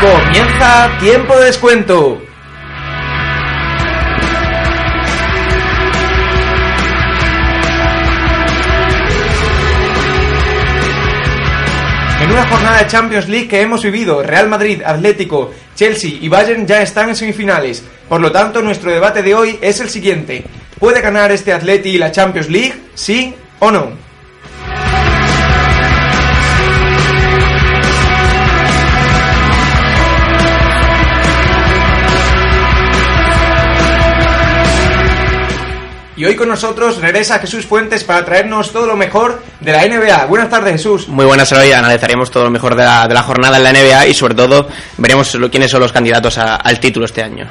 Comienza tiempo de descuento. En una jornada de Champions League que hemos vivido, Real Madrid, Atlético, Chelsea y Bayern ya están en semifinales. Por lo tanto, nuestro debate de hoy es el siguiente. ¿Puede ganar este Atleti la Champions League? ¿Sí o no? Y hoy con nosotros regresa Jesús Fuentes para traernos todo lo mejor de la NBA. Buenas tardes, Jesús. Muy buenas, hoy analizaremos todo lo mejor de la, de la jornada en la NBA y sobre todo veremos lo- quiénes son los candidatos a- al título este año.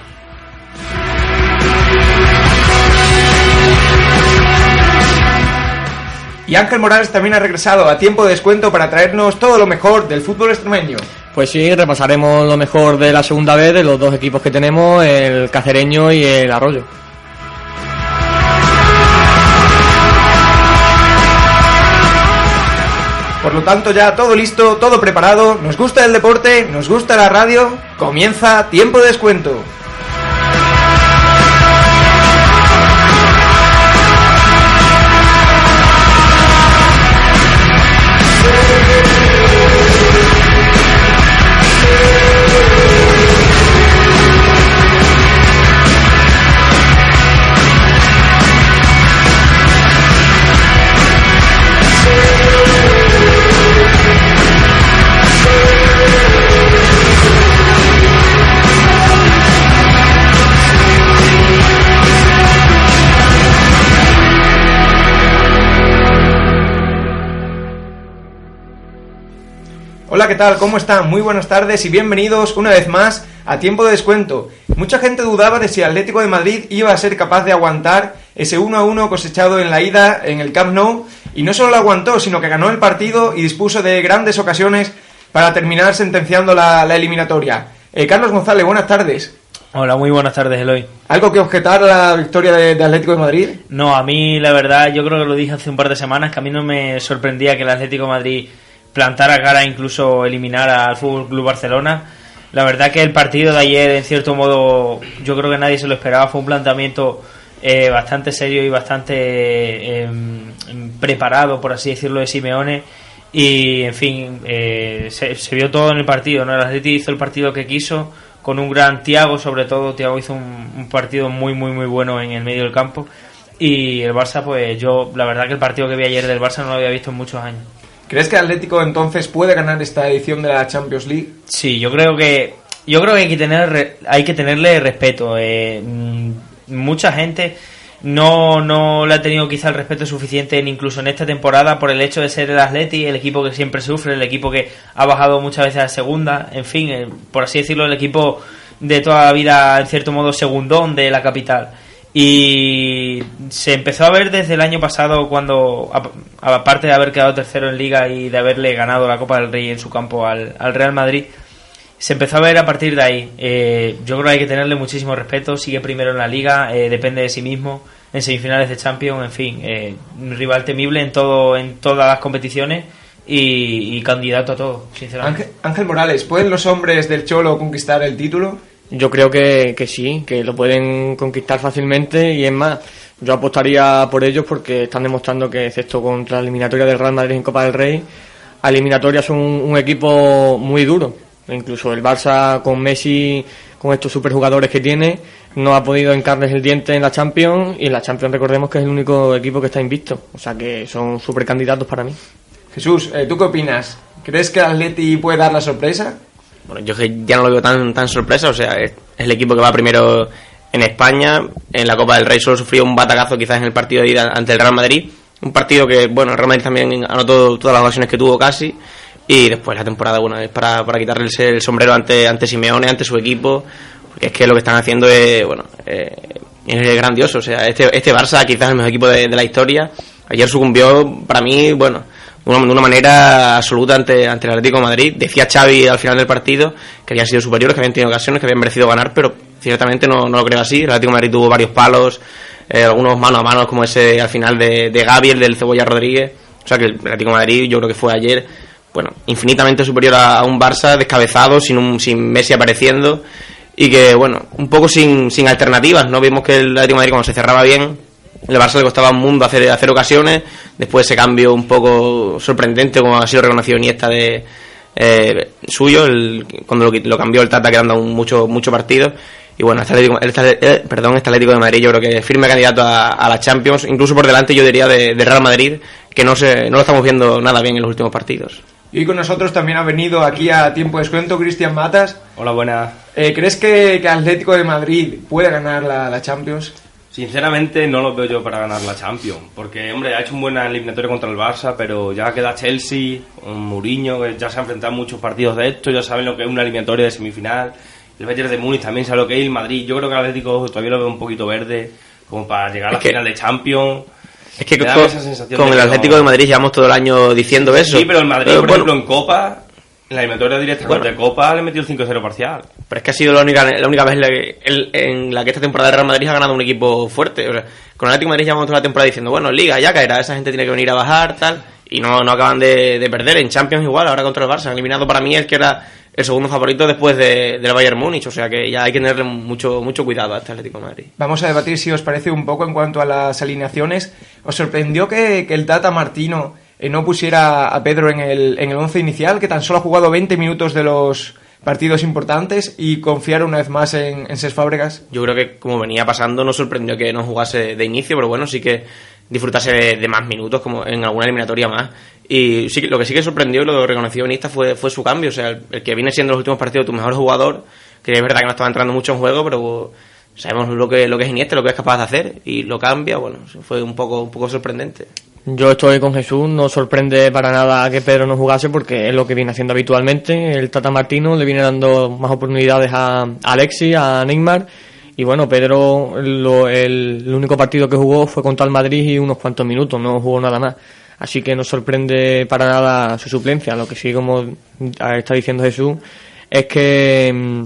Y Ángel Morales también ha regresado a tiempo de descuento para traernos todo lo mejor del fútbol extremeño. Pues sí, repasaremos lo mejor de la segunda vez de los dos equipos que tenemos, el Cacereño y el Arroyo. Por lo tanto, ya todo listo, todo preparado. Nos gusta el deporte, nos gusta la radio. Comienza tiempo de descuento. Hola, ¿qué tal? ¿Cómo están? Muy buenas tardes y bienvenidos una vez más a Tiempo de Descuento. Mucha gente dudaba de si Atlético de Madrid iba a ser capaz de aguantar ese 1 a 1 cosechado en la ida en el Camp Nou y no solo lo aguantó, sino que ganó el partido y dispuso de grandes ocasiones para terminar sentenciando la, la eliminatoria. Eh, Carlos González, buenas tardes. Hola, muy buenas tardes, Eloy. ¿Algo que objetar a la victoria de, de Atlético de Madrid? No, a mí la verdad, yo creo que lo dije hace un par de semanas, que a mí no me sorprendía que el Atlético de Madrid plantara cara, incluso eliminar al Fútbol Club Barcelona. La verdad que el partido de ayer, en cierto modo, yo creo que nadie se lo esperaba. Fue un planteamiento eh, bastante serio y bastante eh, preparado, por así decirlo, de Simeone. Y, en fin, eh, se, vio todo en el partido. ¿no? El Atlético hizo el partido que quiso, con un gran Tiago, sobre todo. Tiago hizo un, un partido muy, muy, muy bueno en el medio del campo. Y el Barça, pues yo, la verdad que el partido que vi ayer del Barça no lo había visto en muchos años. ¿Crees que Atlético entonces puede ganar esta edición de la Champions League? Sí, yo creo que yo creo que hay que tener hay que tenerle respeto. eh, mm, mucha gente no no le ha tenido quizá el respeto suficiente en- incluso en esta temporada por el hecho de ser el Atleti, el equipo que siempre sufre, el equipo que ha bajado muchas veces a segunda, en fin, eh, por así decirlo, el equipo de toda la vida en cierto modo segundón de la capital. Y se empezó a ver desde el año pasado cuando, ap- aparte de haber quedado tercero en liga y de haberle ganado la Copa del Rey en su campo al, al Real Madrid, se empezó a ver a partir de ahí. Eh, yo creo que hay que tenerle muchísimo respeto. Sigue primero en la liga, eh, depende de sí mismo. En semifinales de Champions, en fin, eh, un rival temible en todo en todas las competiciones y, candidato a todo, sinceramente. Ángel Morales, ¿pueden los hombres del Cholo conquistar el título? Yo creo que, que sí, que lo pueden conquistar fácilmente y es más, yo apostaría por ellos porque están demostrando que, excepto contra la eliminatoria del Real Madrid en Copa del Rey, a eliminatoria son un, equipo muy duro. Incluso el Barça con Messi, con estos superjugadores que tiene, no ha podido encarnes el diente en la Champions y en la Champions recordemos que es el único equipo que está invicto. O sea que son super candidatos para mí. Jesús, eh, ¿tú qué opinas? ¿Crees que el Atleti puede dar la sorpresa? Bueno, yo ya no lo veo tan, tan sorpresa, o sea, es, el equipo que va primero en España. En la Copa del Rey solo sufrió un batacazo quizás en el partido de ida ante el Real Madrid. Un partido que, bueno, el Real Madrid también anotó todas las ocasiones que tuvo casi. Y después la temporada, bueno, es para, para quitarle el sombrero ante, ante Simeone, ante su equipo. Porque es que lo que están haciendo es, bueno, eh, es grandioso. O sea, este, este Barça quizás es el mejor equipo de, de la historia. Ayer sucumbió, para mí, bueno, de una manera absoluta ante, ante el Atlético Madrid. Decía Xavi al final del partido que habían sido superiores, que habían tenido ocasiones, que habían merecido ganar, pero ciertamente no, no lo creo así. El Atlético Madrid tuvo varios palos, eh, algunos mano a mano, como ese al final de, de Gaby, el del Cebolla Rodríguez. O sea que el Atlético Madrid, yo creo que fue ayer, bueno, infinitamente superior a, un Barça descabezado, sin, un, sin Messi apareciendo y que, bueno, un poco sin, sin alternativas. No vimos que el Atlético Madrid, cuando se cerraba bien, el Barça le costaba un mundo hacer, hacer ocasiones. Después ese cambio un poco sorprendente, como ha sido reconocido Iniesta de eh, suyo, el, cuando lo, cambió el Tata, quedando mucho, mucho partido. Y bueno, este Atlético, este, eh, perdón, este Atlético de Madrid yo creo que es firme candidato a, la Champions, incluso por delante yo diría de, Real Madrid, que no, se, no lo estamos viendo nada bien en los últimos partidos. Y con nosotros también ha venido aquí a tiempo de descuento Cristian Matas. Hola, buenas. Eh, ¿Crees que, que, Atlético de Madrid puede ganar la, la Champions? Sinceramente no lo veo yo para ganar la Champions, porque hombre, ha hecho un buen eliminatorio contra el Barça, pero ya queda Chelsea, un Mourinho, que ya se ha enfrentado muchos partidos de esto, ya saben lo que es una eliminatoria de semifinal, el Bayern de Múnich también sabe lo que es, el Madrid, yo creo que el Atlético todavía lo veo un poquito verde, como para llegar a la final de Champions. Es que con, el Atlético de Madrid llevamos todo el año diciendo eso. Sí, pero el Madrid, por ejemplo, en Copa en la eliminatoria directa bueno, de Copa le metió el 5-0 parcial. Pero es que ha sido la única, la única vez en la, que, esta temporada de Real Madrid ha ganado un equipo fuerte. con el Atlético de Madrid llevamos toda la temporada diciendo, bueno, Liga ya caerá, esa gente tiene que venir a bajar, tal. Y no, no acaban de, perder. En Champions igual, ahora contra el Barça. Han eliminado para mí el que era el segundo favorito después de, del Bayern Múnich. O sea que ya hay que tenerle mucho, mucho cuidado a este Atlético de Madrid. Vamos a debatir si os parece un poco en cuanto a las alineaciones. ¿Os sorprendió que, que el Tata Martino eh, no pusiera a Pedro en el, en el once inicial, que tan solo ha jugado 20 minutos de los partidos importantes y confiar una vez más en, en Ses Fábregas? Yo creo que como venía pasando no sorprendió que no jugase de inicio, pero bueno, sí que disfrutase de, más minutos como en alguna eliminatoria más. Y sí, lo que sí que sorprendió y lo reconoció Benista fue, fue su cambio, o sea, el, que viene siendo en los últimos partidos tu mejor jugador, que es verdad que no estaba entrando mucho en juego, pero sabemos lo que, lo que es Iniesta, lo que es capaz de hacer y lo cambia, bueno, fue un poco, un poco sorprendente. Yo estoy con Jesús, no sorprende para nada que Pedro no jugase porque es lo que viene haciendo habitualmente. El Tata Martino le viene dando más oportunidades a, Alexis, a Neymar. Y bueno, Pedro, el, único partido que jugó fue contra el Madrid y unos cuantos minutos, no jugó nada más. Así que no sorprende para nada su suplencia. Lo que sí, como está diciendo Jesús, es que mm,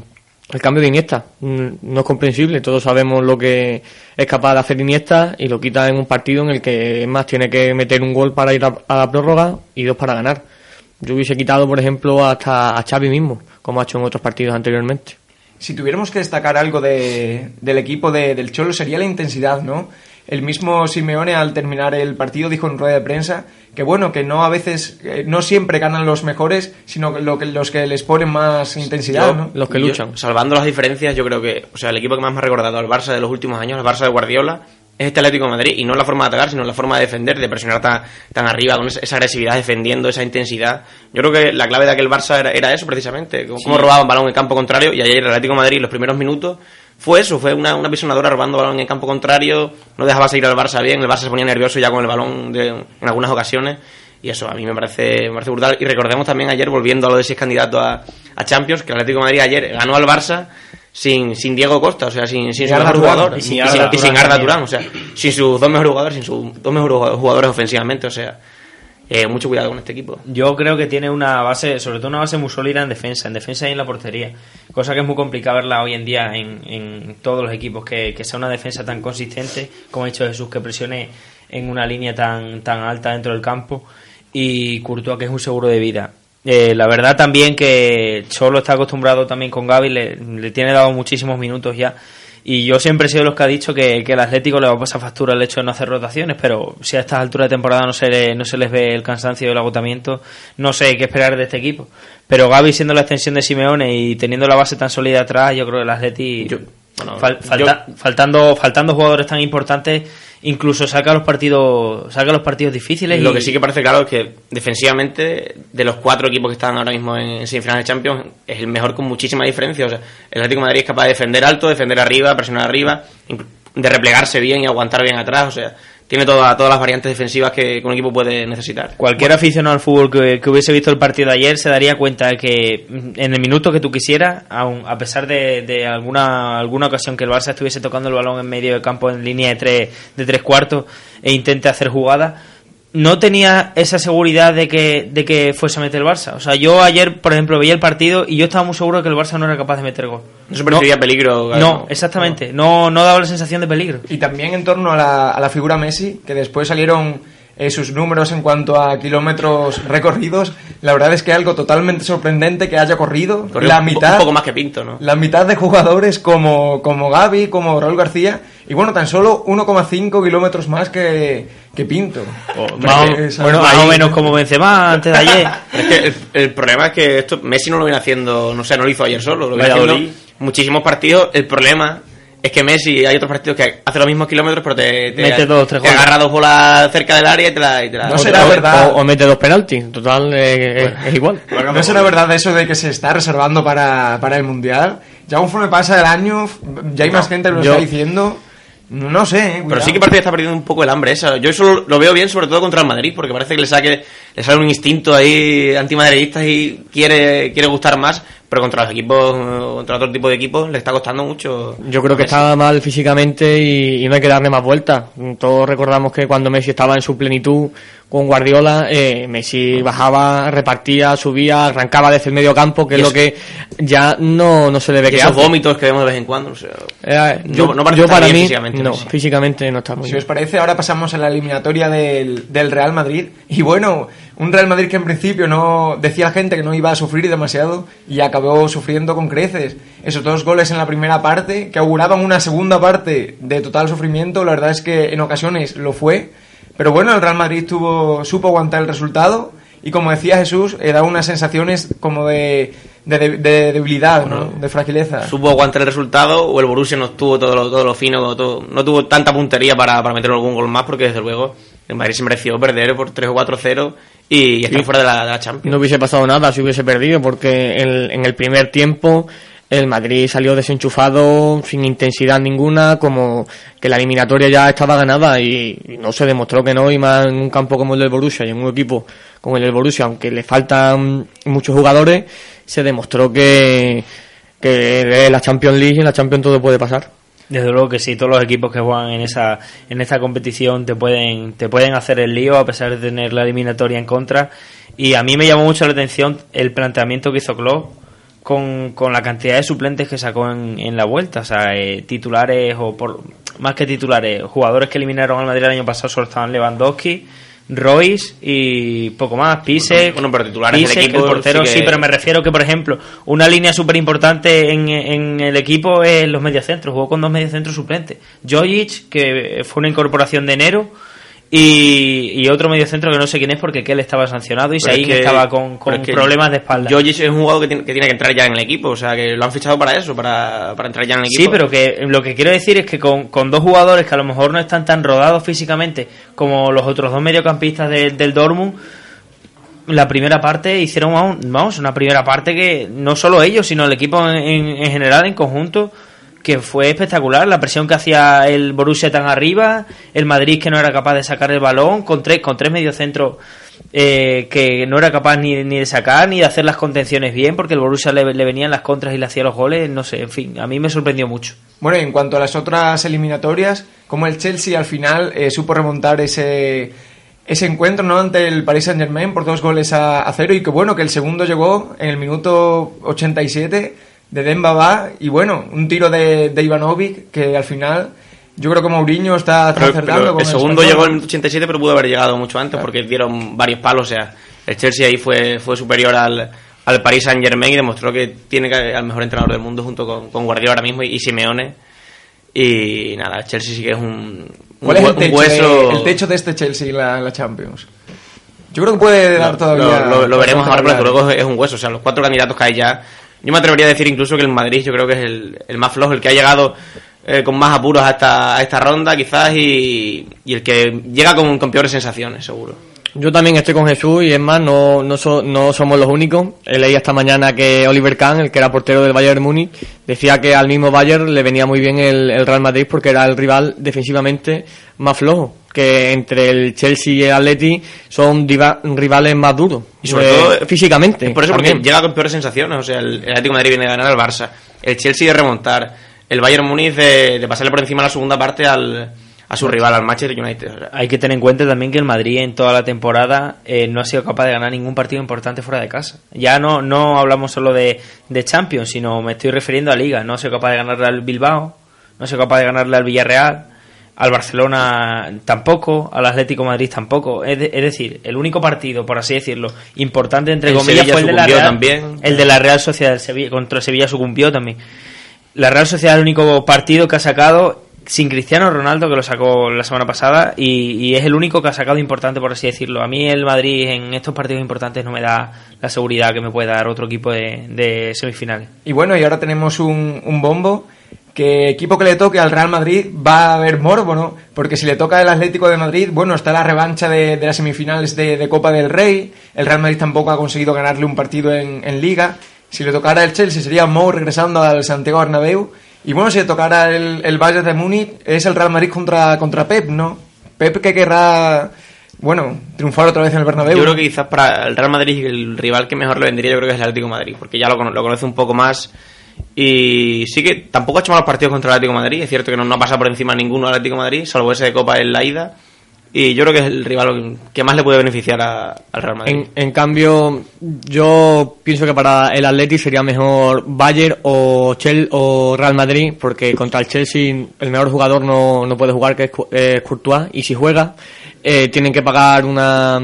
el cambio de Iniesta mm, no es comprensible. Todos sabemos lo que es capaz de hacer Iniesta y lo quita en un partido en el que más tiene que meter un gol para ir a, la prórroga y dos para ganar. Yo hubiese quitado, por ejemplo, hasta a Xavi mismo, como ha hecho en otros partidos anteriormente. Si tuviéramos que destacar algo de, del equipo de, del Cholo sería la intensidad, ¿no? El mismo Simeone al terminar el partido dijo en rueda de prensa que bueno, que no a veces, no siempre ganan los mejores, sino lo que, los que les ponen más intensidad, ¿no? Los que luchan. salvando las diferencias, yo creo que, o sea, el equipo que más me ha recordado al Barça de los últimos años, el Barça de Guardiola, es este Atlético de Madrid, y no la forma de atacar, sino la forma de defender, de presionar tan, tan arriba, con esa agresividad, defendiendo, esa intensidad. Yo creo que la clave de aquel Barça era, eso, precisamente, cómo robaban balón en campo contrario, y ayer el Atlético de Madrid, los primeros minutos, fue eso, fue una, una pisonadora robando balón en el campo contrario, no dejaba seguir al Barça bien, el Barça se ponía nervioso ya con el balón en algunas ocasiones, y eso a mí me parece, me parece brutal. Y recordemos también ayer, volviendo a lo de si es candidato a, a, Champions, que el Atlético de Madrid ayer ganó al Barça sin, sin Diego Costa, o sea, sin, sin su mejor jugador, y, sin, Arda Turán, o sea, sin sus dos mejores jugadores, sin sus dos mejores jugadores ofensivamente, o sea, eh, mucho cuidado con este equipo. Yo creo que tiene una base, sobre todo una base muy sólida en defensa, en defensa y en la portería. Cosa que es muy complicada verla hoy en día en, todos los equipos, que, sea una defensa tan consistente, como ha dicho Jesús, que presione en una línea tan, tan alta dentro del campo. Y Courtois, que es un seguro de vida. Eh, la verdad también que Cholo está acostumbrado también con Gaby, le tiene dado muchísimos minutos ya y yo siempre he sido los que ha dicho que, el Atlético le va a pasar factura el hecho de no hacer rotaciones, pero si a estas alturas de temporada no se, no se les ve el cansancio y el agotamiento, no sé qué esperar de este equipo. Pero Gaby siendo la extensión de Simeone y teniendo la base tan sólida atrás, yo creo que el Atlético... Bueno, Fal- yo- falta- faltando, faltando jugadores tan importantes, incluso saca los partidos, saca los partidos difíciles. Lo y- que sí que parece claro es que defensivamente, de los cuatro equipos que están ahora mismo en semifinales de Champions, es el mejor con muchísima diferencia. O sea, el Atlético de Madrid es capaz de defender alto, defender arriba, presionar arriba, de replegarse bien y aguantar bien atrás. O sea, tiene toda- todas las variantes defensivas que, que un equipo puede necesitar. Cualquier aficionado al fútbol que, que hubiese visto el partido de ayer se daría cuenta de que en el minuto que tú quisieras, aun, a pesar de, de alguna, alguna ocasión que el Barça estuviese tocando el balón en medio del campo en línea de tres, de tres cuartos e intente hacer jugada, no tenía esa seguridad de que, de que fuese a meter el Barça. O sea, yo ayer, por ejemplo, veía el partido y yo estaba muy seguro de que el Barça no era capaz de meter gol. No se percibía peligro. claro. No, exactamente. No, no daba la sensación de peligro. Y también en torno a la, a la figura Messi, que después salieron eh, sus números en cuanto a kilómetros recorridos. La verdad es que algo totalmente sorprendente que haya corrido Corrió la mitad, Un poco más que Pinto, ¿no? la mitad de jugadores como, como Gaby, como Raúl García. Y bueno, tan solo 1,5 kilómetros más que, que Pinto. Más o- Es bueno, más o menos como Benzema antes de ayer. Es que el, el problema es que esto Messi no lo viene haciendo, no sé, no lo hizo ayer solo, lo viene haciendo muchísimos partidos. El problema es que Messi hay otros partidos que hace los mismos kilómetros, pero te, te, Mete dos, tres te goles. agarra dos bolas cerca del área y te la. y te la- No o- será o- verdad. O, o mete dos penaltis. Total, eh, es- es igual. ¿No será verdad eso de que se está reservando para, para el Mundial? Ya conforme pasa el año, ya hay más gente que lo yo- está diciendo. No sé, eh, Pero sí que parece que está perdiendo un poco el hambre esa. Yo eso lo, lo veo bien, sobre todo contra el Madrid, porque parece que le saque, le sale un instinto ahí antimadridista y quiere, quiere gustar más, pero contra los equipos, contra otro tipo de equipos, le está costando mucho. Yo creo que Messi. estaba mal físicamente y, y no hay que darle más vueltas. Todos recordamos que cuando Messi estaba en su plenitud con Guardiola, eh, Messi bajaba, repartía, subía, arrancaba desde el medio campo, que Y es lo que ya no, no se le ve que esos hace. vómitos que vemos de vez en cuando, o sea, Eh, yo, No- no parece yo para mí, físicamente no, Messi. físicamente no está muy Si bien. os parece, ahora pasamos a la eliminatoria del, del Real Madrid. Y bueno, un Real Madrid que en principio no decía la gente que no iba a sufrir demasiado y acabó sufriendo con creces. Esos dos goles en la primera parte que auguraban una segunda parte de total sufrimiento, la verdad es que en ocasiones lo fue. Pero bueno, el Real Madrid tuvo, supo aguantar el resultado y como decía Jesús, eh, da unas sensaciones como de, de, de- de debilidad, ¿no? de fragileza. supo aguantar el resultado o el Borussia no estuvo todo lo, todo lo fino, todo- no tuvo tanta puntería para, para meter algún gol más porque desde luego el Madrid se mereció perder por 3 o 4-0 y, y fuera de la, de la Champions. No hubiese pasado nada si hubiese perdido, porque en, en el primer tiempo el Madrid salió desenchufado, sin intensidad ninguna, como que la eliminatoria ya estaba ganada y, y no se demostró que no, y más en un campo como el del Borussia y en un equipo como el del Borussia, aunque le faltan muchos jugadores, se demostró que, que en la Champions League y en la Champions todo puede pasar. Desde luego que sí, todos los equipos que juegan en esa en esta competición te pueden te pueden hacer el lío a pesar de tener la eliminatoria en contra. Y a mí me llamó mucho la atención el planteamiento que hizo Klopp con, con la cantidad de suplentes que sacó en, en la vuelta, o sea, eh, titulares o por más que titulares, jugadores que eliminaron al Madrid el año pasado solo estaban Lewandowski, Royce y poco más, Pise, Bueno, pero titulares del equipo el portero, sí pero me refiero que, por ejemplo, una línea súper importante en, en el equipo es los mediocentros. Jugó con dos mediocentros suplentes. Jojic, que fue una incorporación de enero, y, y otro mediocentro que no sé quién es porque él estaba sancionado y Pero es Saín que- estaba con, con pero es que problemas de espalda. Jojic es un jugador que tiene, que tiene que entrar ya en el equipo, o sea, que lo han fichado para eso, para, para entrar ya en el equipo. Sí, pero que lo que quiero decir es que con, con dos jugadores que a lo mejor no están tan rodados físicamente como los otros dos mediocampistas de- del Dortmund, la primera parte hicieron, vamos, vamos, una primera parte que no solo ellos, sino el equipo en, en- en general, en conjunto, que fue espectacular. La presión que hacía el Borussia tan arriba, el Madrid que no era capaz de sacar el balón, con tres, con tres mediocentros eh, que no era capaz ni, ni de sacar ni de hacer las contenciones bien, porque el Borussia le, le venían las contras y le hacía los goles, no sé, en fin, a mí me sorprendió mucho. Bueno, y en cuanto a las otras eliminatorias, como el Chelsea al final eh, supo remontar ese, ese encuentro ¿no? ante el Paris Saint Germain por dos goles a, a cero y que bueno, que el segundo llegó en el minuto 87 de Dembaba y bueno, un tiro de, de Ivanovic que al final yo creo que Mourinho está Pero- acertando pero con el segundo llegó en el 87, pero pudo haber llegado mucho antes porque dieron varios palos. O sea, el Chelsea ahí fue, fue superior al, al Paris Saint Germain y demostró que tiene que- al mejor entrenador del mundo junto con, con Guardiola ahora mismo y, y Simeone. Y nada, el Chelsea sí que es un, ¿Cuál es el techo, hueso. el techo de este Chelsea en la, la Champions? Yo creo que puede dar todavía... Lo, lo- lo veremos ahora, pero luego es un hueso. O sea, los cuatro candidatos que hay ya, Yo me atrevería a decir incluso que el Madrid yo creo que es el, más flojo, el que ha llegado eh, con más apuros a esta, a esta ronda quizás y, el que llega con peores sensaciones, seguro. Yo también estoy con Jesús y es más, no, no, so- no somos los únicos. He leído esta mañana que Oliver Kahn, el que era portero del Bayern Múnich, decía que al mismo Bayern le venía muy bien el, el Real Madrid porque era el rival defensivamente más flojo. Que entre el Chelsea y el Atleti son diva- rivales más duros. Y sobre Eh, todo físicamente. Es por eso, también. porque llega con peores sensaciones. O sea, el, el Atlético de Madrid viene a ganar al Barça, el Chelsea de remontar, el Bayern Múnich de, de pasarle por encima en la segunda parte al, a su rival, al Manchester United. O sea, Hay que tener en cuenta también que el Madrid en toda la temporada eh, no ha sido capaz de ganar ningún partido importante fuera de casa. Ya no, no hablamos solo de, de Champions, sino me estoy refiriendo a Liga. No ha sido capaz de ganarle al Bilbao, no ha sido capaz de ganarle al Villarreal, al Barcelona tampoco, al Atlético Madrid tampoco. Es, de- es decir, el único partido, por así decirlo, importante entre El comillas Sevilla fue el de la Real, también. el de la Real Sociedad del Sevilla, contra el Sevilla sucumbió también. La Real Sociedad es el único partido que ha sacado sin Cristiano Ronaldo, que lo sacó la semana pasada, y, es el único que ha sacado importante, por así decirlo. A mí el Madrid en estos partidos importantes no me da la seguridad que me puede dar otro equipo de, de semifinales. Y bueno, y ahora tenemos un, bombo que equipo que le toque al Real Madrid va a haber morbo, ¿no? Porque si le toca el Atlético de Madrid, bueno, está la revancha de, las semifinales de, Copa del Rey, el Real Madrid tampoco ha conseguido ganarle un partido en, en Liga, si le tocara el Chelsea sería Mou regresando al Santiago Bernabéu, y bueno, si tocara el, el Bayern de Múnich es el Real Madrid contra, contra Pep, ¿no? Pep que querrá, bueno, triunfar otra vez en el Bernabéu. Yo creo que quizás para el Real Madrid el rival que mejor le vendría yo creo que es el Atlético de Madrid, porque ya lo, lo conoce un poco más y sí que tampoco ha hecho malos partidos contra el Atlético de Madrid, es cierto que no, no ha pasado por encima ninguno al Atlético de Madrid, salvo ese de Copa en la ida y yo creo que es el rival que más le puede beneficiar a- al Real Madrid. En, en cambio, yo pienso que para el Atleti sería mejor Bayern o, Chel o Real Madrid, porque contra el Chelsea el mejor jugador no, no puede jugar, que es, eh, Courtois, y si juega, eh, tienen que pagar una,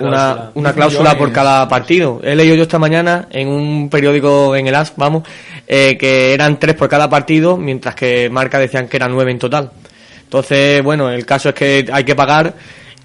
una, una cláusula por cada partido. He leído yo esta mañana en un periódico en el AS, vamos, eh, que eran tres por cada partido, mientras que Marca decían que eran nueve en total. Entonces, bueno, el caso es que hay que pagar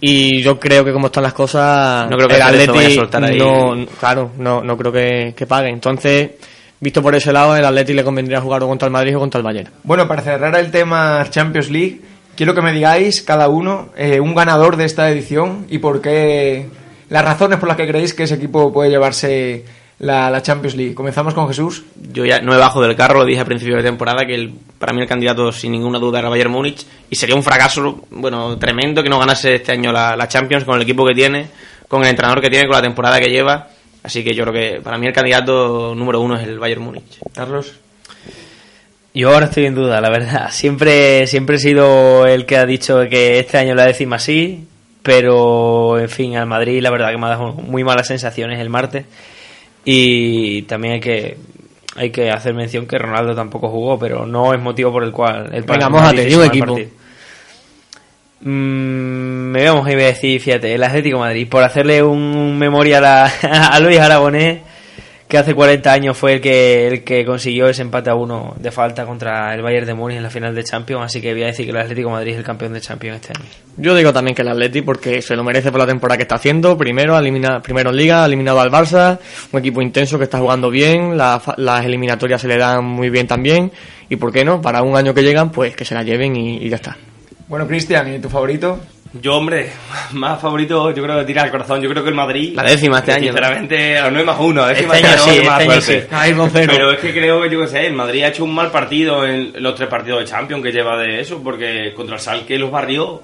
y yo creo que como están las cosas, No creo que el vaya a Atleti soltar ahí. no, claro, no, no creo que, que pague. Entonces, visto por ese lado, el Atleti le convendría jugar o contra el Madrid o contra el Bayern. Bueno, para cerrar el tema Champions League, quiero que me digáis cada uno eh, un ganador de esta edición y por qué las razones por las que creéis que ese equipo puede llevarse la, la Champions League. Comenzamos con Jesús. Yo ya no me bajo del carro, lo dije al principio de temporada, que el- para mí el candidato sin ninguna duda era Bayern Múnich y sería un fracaso, bueno, tremendo que no ganase este año la, la Champions con el equipo que tiene, con el entrenador que tiene, con la temporada que lleva. Así que yo creo que para mí el candidato número uno es el Bayern Múnich. Carlos. Yo ahora estoy en duda, la verdad. Siempre, siempre he sido el que ha dicho que este año la décima sí, pero en fin, al Madrid la verdad que me ha dado muy malas sensaciones el martes. Y también hay que hay que hacer mención que Ronaldo tampoco jugó, pero no es motivo por el cual el Venga, mójate, un equipo. Mm, me vamos a decir, fíjate, el Atlético de Madrid, por hacerle un memorial a, a Luis Aragonés, que hace 40 años fue el que, el que consiguió ese empate a uno de falta contra el Bayern de Múnich en la final de Champions, así que voy a decir que el Atlético de Madrid es el campeón de Champions este año. Yo digo también que el Atleti porque se lo merece por la temporada que está haciendo. Primero, elimina, primero en Liga, ha eliminado al Barça, un equipo intenso que está jugando bien, la las eliminatorias se le dan muy bien también. Y por qué no, para un año que llegan, pues que se la lleven y, y ya está. Bueno, Cristian, ¿y tu favorito? Yo, hombre, más favorito, yo creo que tira al corazón. Yo creo que el Madrid. La décima este año. Sinceramente, a 9 más 1. Décima Este año este sí, no, más este año sí. Ay. Pero es que creo que, yo qué sé, el Madrid ha hecho un mal partido en los tres partidos de Champions que lleva de eso, porque contra el Salque los barrió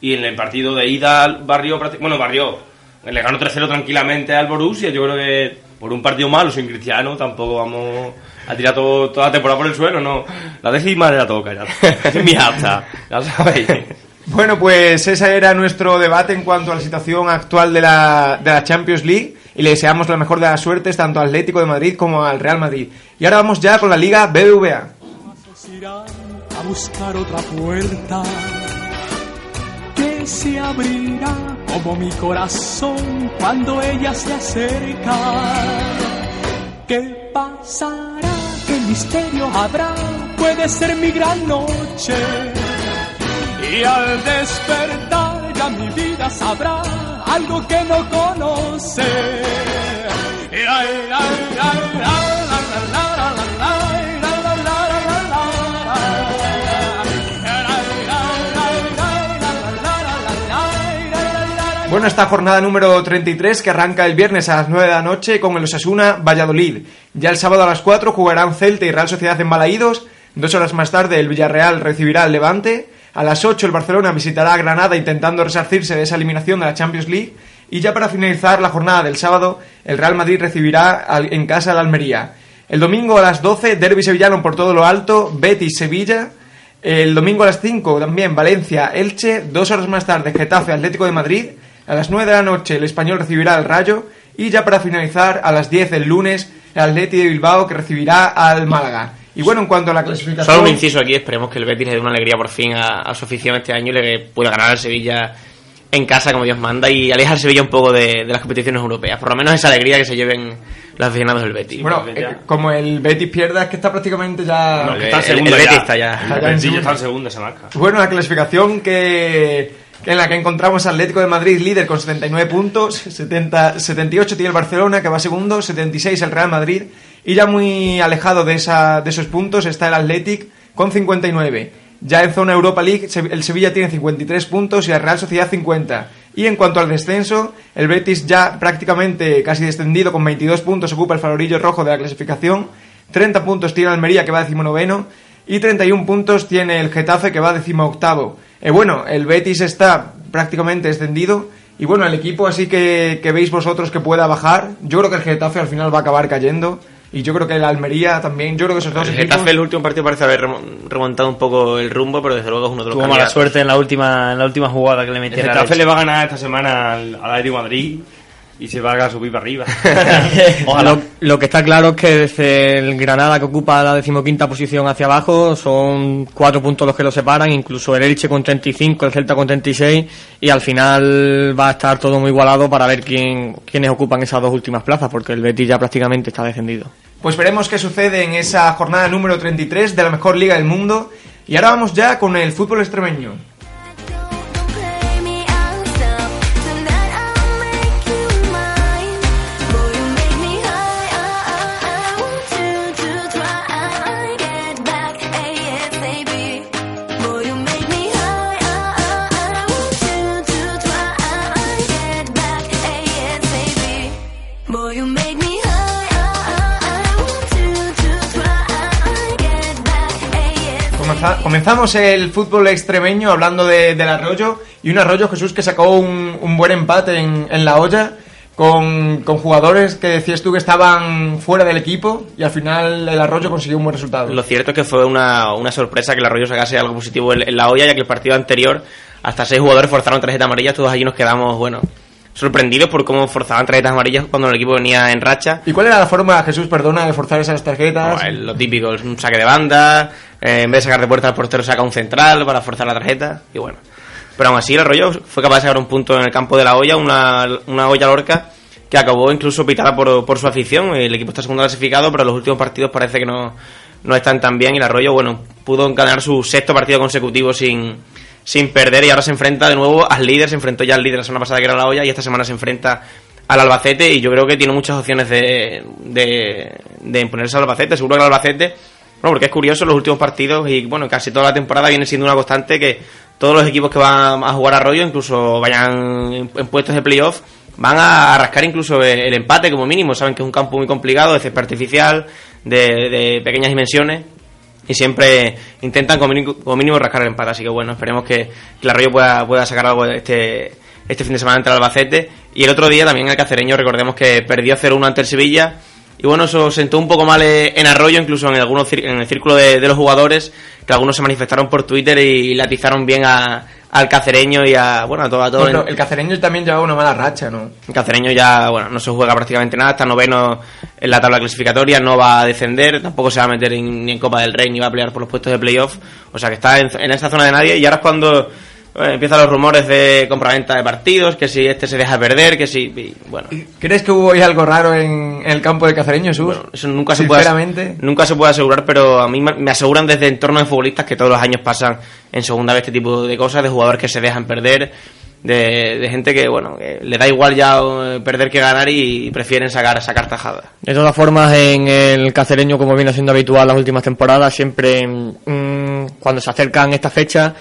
y en el partido de ida barrió, bueno, barrió, le ganó 3-0 tranquilamente al Borussia. Yo creo que por un partido malo, sin Cristiano, tampoco vamos a tirar todo- toda la temporada por el suelo, no. La décima la toca ya. Es mi alta, ya sabéis. Bueno, pues ese era nuestro debate en cuanto a la situación actual de la, de la Champions League y le deseamos la mejor de las suertes tanto al Atlético de Madrid como al Real Madrid. Y ahora vamos ya con la Liga BBVA. a buscar otra puerta que se abrirá como mi corazón cuando ella se. ¿Qué pasará? ¿Qué misterio habrá? Puede ser mi gran noche. Y al despertar ya mi vida sabrá algo que no conoce. Bueno, esta jornada número 33 que arranca el viernes a las 9 de la noche con el Osasuna Valladolid. Ya el sábado a las 4 jugarán Celta y Real Sociedad en Balaídos. Dos horas más tarde el Villarreal recibirá al Levante. A las 8 el Barcelona visitará a Granada intentando resarcirse de esa eliminación de la Champions League. Y ya para finalizar la jornada del sábado, el Real Madrid recibirá en casa al Almería. El domingo a las 12, Derby Sevillano por todo lo alto, Betis Sevilla. El domingo a las 5 también Valencia Elche. Dos horas más tarde Getafe Atlético de Madrid. A las 9 de la noche el español recibirá al Rayo. Y ya para finalizar, a las 10 el lunes, el Atleti de Bilbao que recibirá al Málaga. Y bueno, en cuanto a la clasificación. Solo un inciso aquí, esperemos que el Betis le dé una alegría por fin a, a su afición este año y le pueda ganar al Sevilla en casa como Dios manda y alejar al Sevilla un poco de, de las competiciones europeas. Por lo menos esa alegría que se lleven los aficionados del Betis. Bueno, eh, como el Betis pierda, es que está prácticamente ya. No, el- que está en el- el Betis ya. está ya. El Está ya en está en segunda, se marca. Bueno, la clasificación que, que en la que encontramos Atlético de Madrid líder con 79 puntos, 70, 78 tiene el Barcelona que va segundo, 76 el Real Madrid y ya muy alejado de, esa, de esos puntos está el Athletic con 59. Ya en zona Europa League el Sevilla tiene 53 puntos y el Real Sociedad 50. Y en cuanto al descenso, el Betis ya prácticamente casi descendido con 22 puntos ocupa el farolillo rojo de la clasificación, 30 puntos tiene Almería que va decimonoveno y 31 puntos tiene el Getafe que va decimoctavo. Eh, bueno, el Betis está prácticamente descendido y bueno, el equipo así que, que veis vosotros que pueda bajar, yo creo que el Getafe al final va a acabar cayendo y yo creo que el Almería también, yo creo que esos dos El equipos... Getafe el último partido parece haber remo- remontado un poco el rumbo, pero desde luego es uno de los Tuvo mala suerte en la última, en la última jugada que le El metieron. Getafe le va a ganar esta semana al, al Atlético Madrid y se va a subir para arriba. Lo, lo que está claro es que desde el Granada que ocupa la decimoquinta posición hacia abajo son cuatro puntos los que lo separan, incluso el Elche con 35, el Celta con 36 y al final va a estar todo muy igualado para ver quién quiénes ocupan esas dos últimas plazas porque el Betis ya prácticamente está descendido. Pues veremos qué sucede en esa jornada número 33 de la mejor liga del mundo. Y ahora vamos ya con el fútbol extremeño. Comenzamos el fútbol extremeño hablando de- del Arroyo. Y un Arroyo, Jesús, que sacó un, un buen empate en, en la olla. Con, con jugadores que decías tú que estaban fuera del equipo. Y al final el Arroyo consiguió un buen resultado. Lo cierto es que fue una, una sorpresa que el Arroyo sacase algo positivo en, en la olla, ya que el partido anterior hasta seis jugadores forzaron tarjetas amarillas, todos allí nos quedamos, bueno, sorprendidos por cómo forzaban tarjetas amarillas cuando el equipo venía en racha. ¿Y cuál era la forma, Jesús, perdona, de forzar esas tarjetas? No, el- lo típico, es un saque de banda, eh, en vez de sacar de puerta al portero saca un central para forzar la tarjeta, y bueno. Pero aún así el Arroyo fue capaz de sacar un punto en el campo de la olla, una, una olla lorca que acabó incluso pitada por, por su afición. El equipo está segundo clasificado, pero los últimos partidos parece que no, no están tan bien y el Arroyo, bueno, pudo ganar su sexto partido consecutivo sin, sin perder y ahora se enfrenta de nuevo al líder, se enfrentó ya al líder la semana pasada que era la olla y esta semana se enfrenta al Albacete y yo creo que tiene muchas opciones de, de, de imponerse al Albacete, seguro que el Albacete, bueno, porque es curioso los últimos partidos y bueno, casi toda la temporada viene siendo una constante que todos los equipos que van a jugar a Arroyo, incluso vayan en, puestos de playoff, van a rascar incluso el, el empate como mínimo, saben que es un campo muy complicado, de césped artificial, de, de pequeñas dimensiones y siempre intentan como mínimo, como mínimo rascar el empate. Así que bueno, esperemos que, el Arroyo pueda, pueda sacar algo este, este fin de semana ante el Albacete. Y el otro día también el Cacereño, recordemos que perdió 0-1 ante el Sevilla. Y bueno, eso sentó un poco mal eh, en Arroyo, incluso en algunos en el círculo de, de los jugadores, que algunos se manifestaron por Twitter y latizaron bien a, al Cacereño y a, bueno, a todo, a todo Bueno, el- cacereño también llevaba una mala racha, ¿no? el Cacereño ya, bueno, no se juega prácticamente nada, está noveno en la tabla clasificatoria, no va a descender, tampoco se va a meter en- ni en Copa del Rey, ni va a pelear por los puestos de playoff, o sea que está en, en esa zona de nadie y ahora es cuando eh, empiezan los rumores de compraventa de partidos, que si este se deja perder, que si, y, bueno, ¿Crees que hubo ahí algo raro en, en el campo del cacereño, Jesús? bueno, eso nunca se puede Sinceramente. nunca se puede asegurar, pero a mí me me aseguran desde entornos de futbolistas que todos los años pasan en segunda vez este tipo de cosas, de jugadores que se dejan perder, de, de gente que bueno, que le da igual ya eh, perder que ganar y prefieren sacar sacar tajadas. De todas formas, en el cacereño, como viene siendo habitual las últimas temporadas, siempre mm, cuando se acercan estas fechas,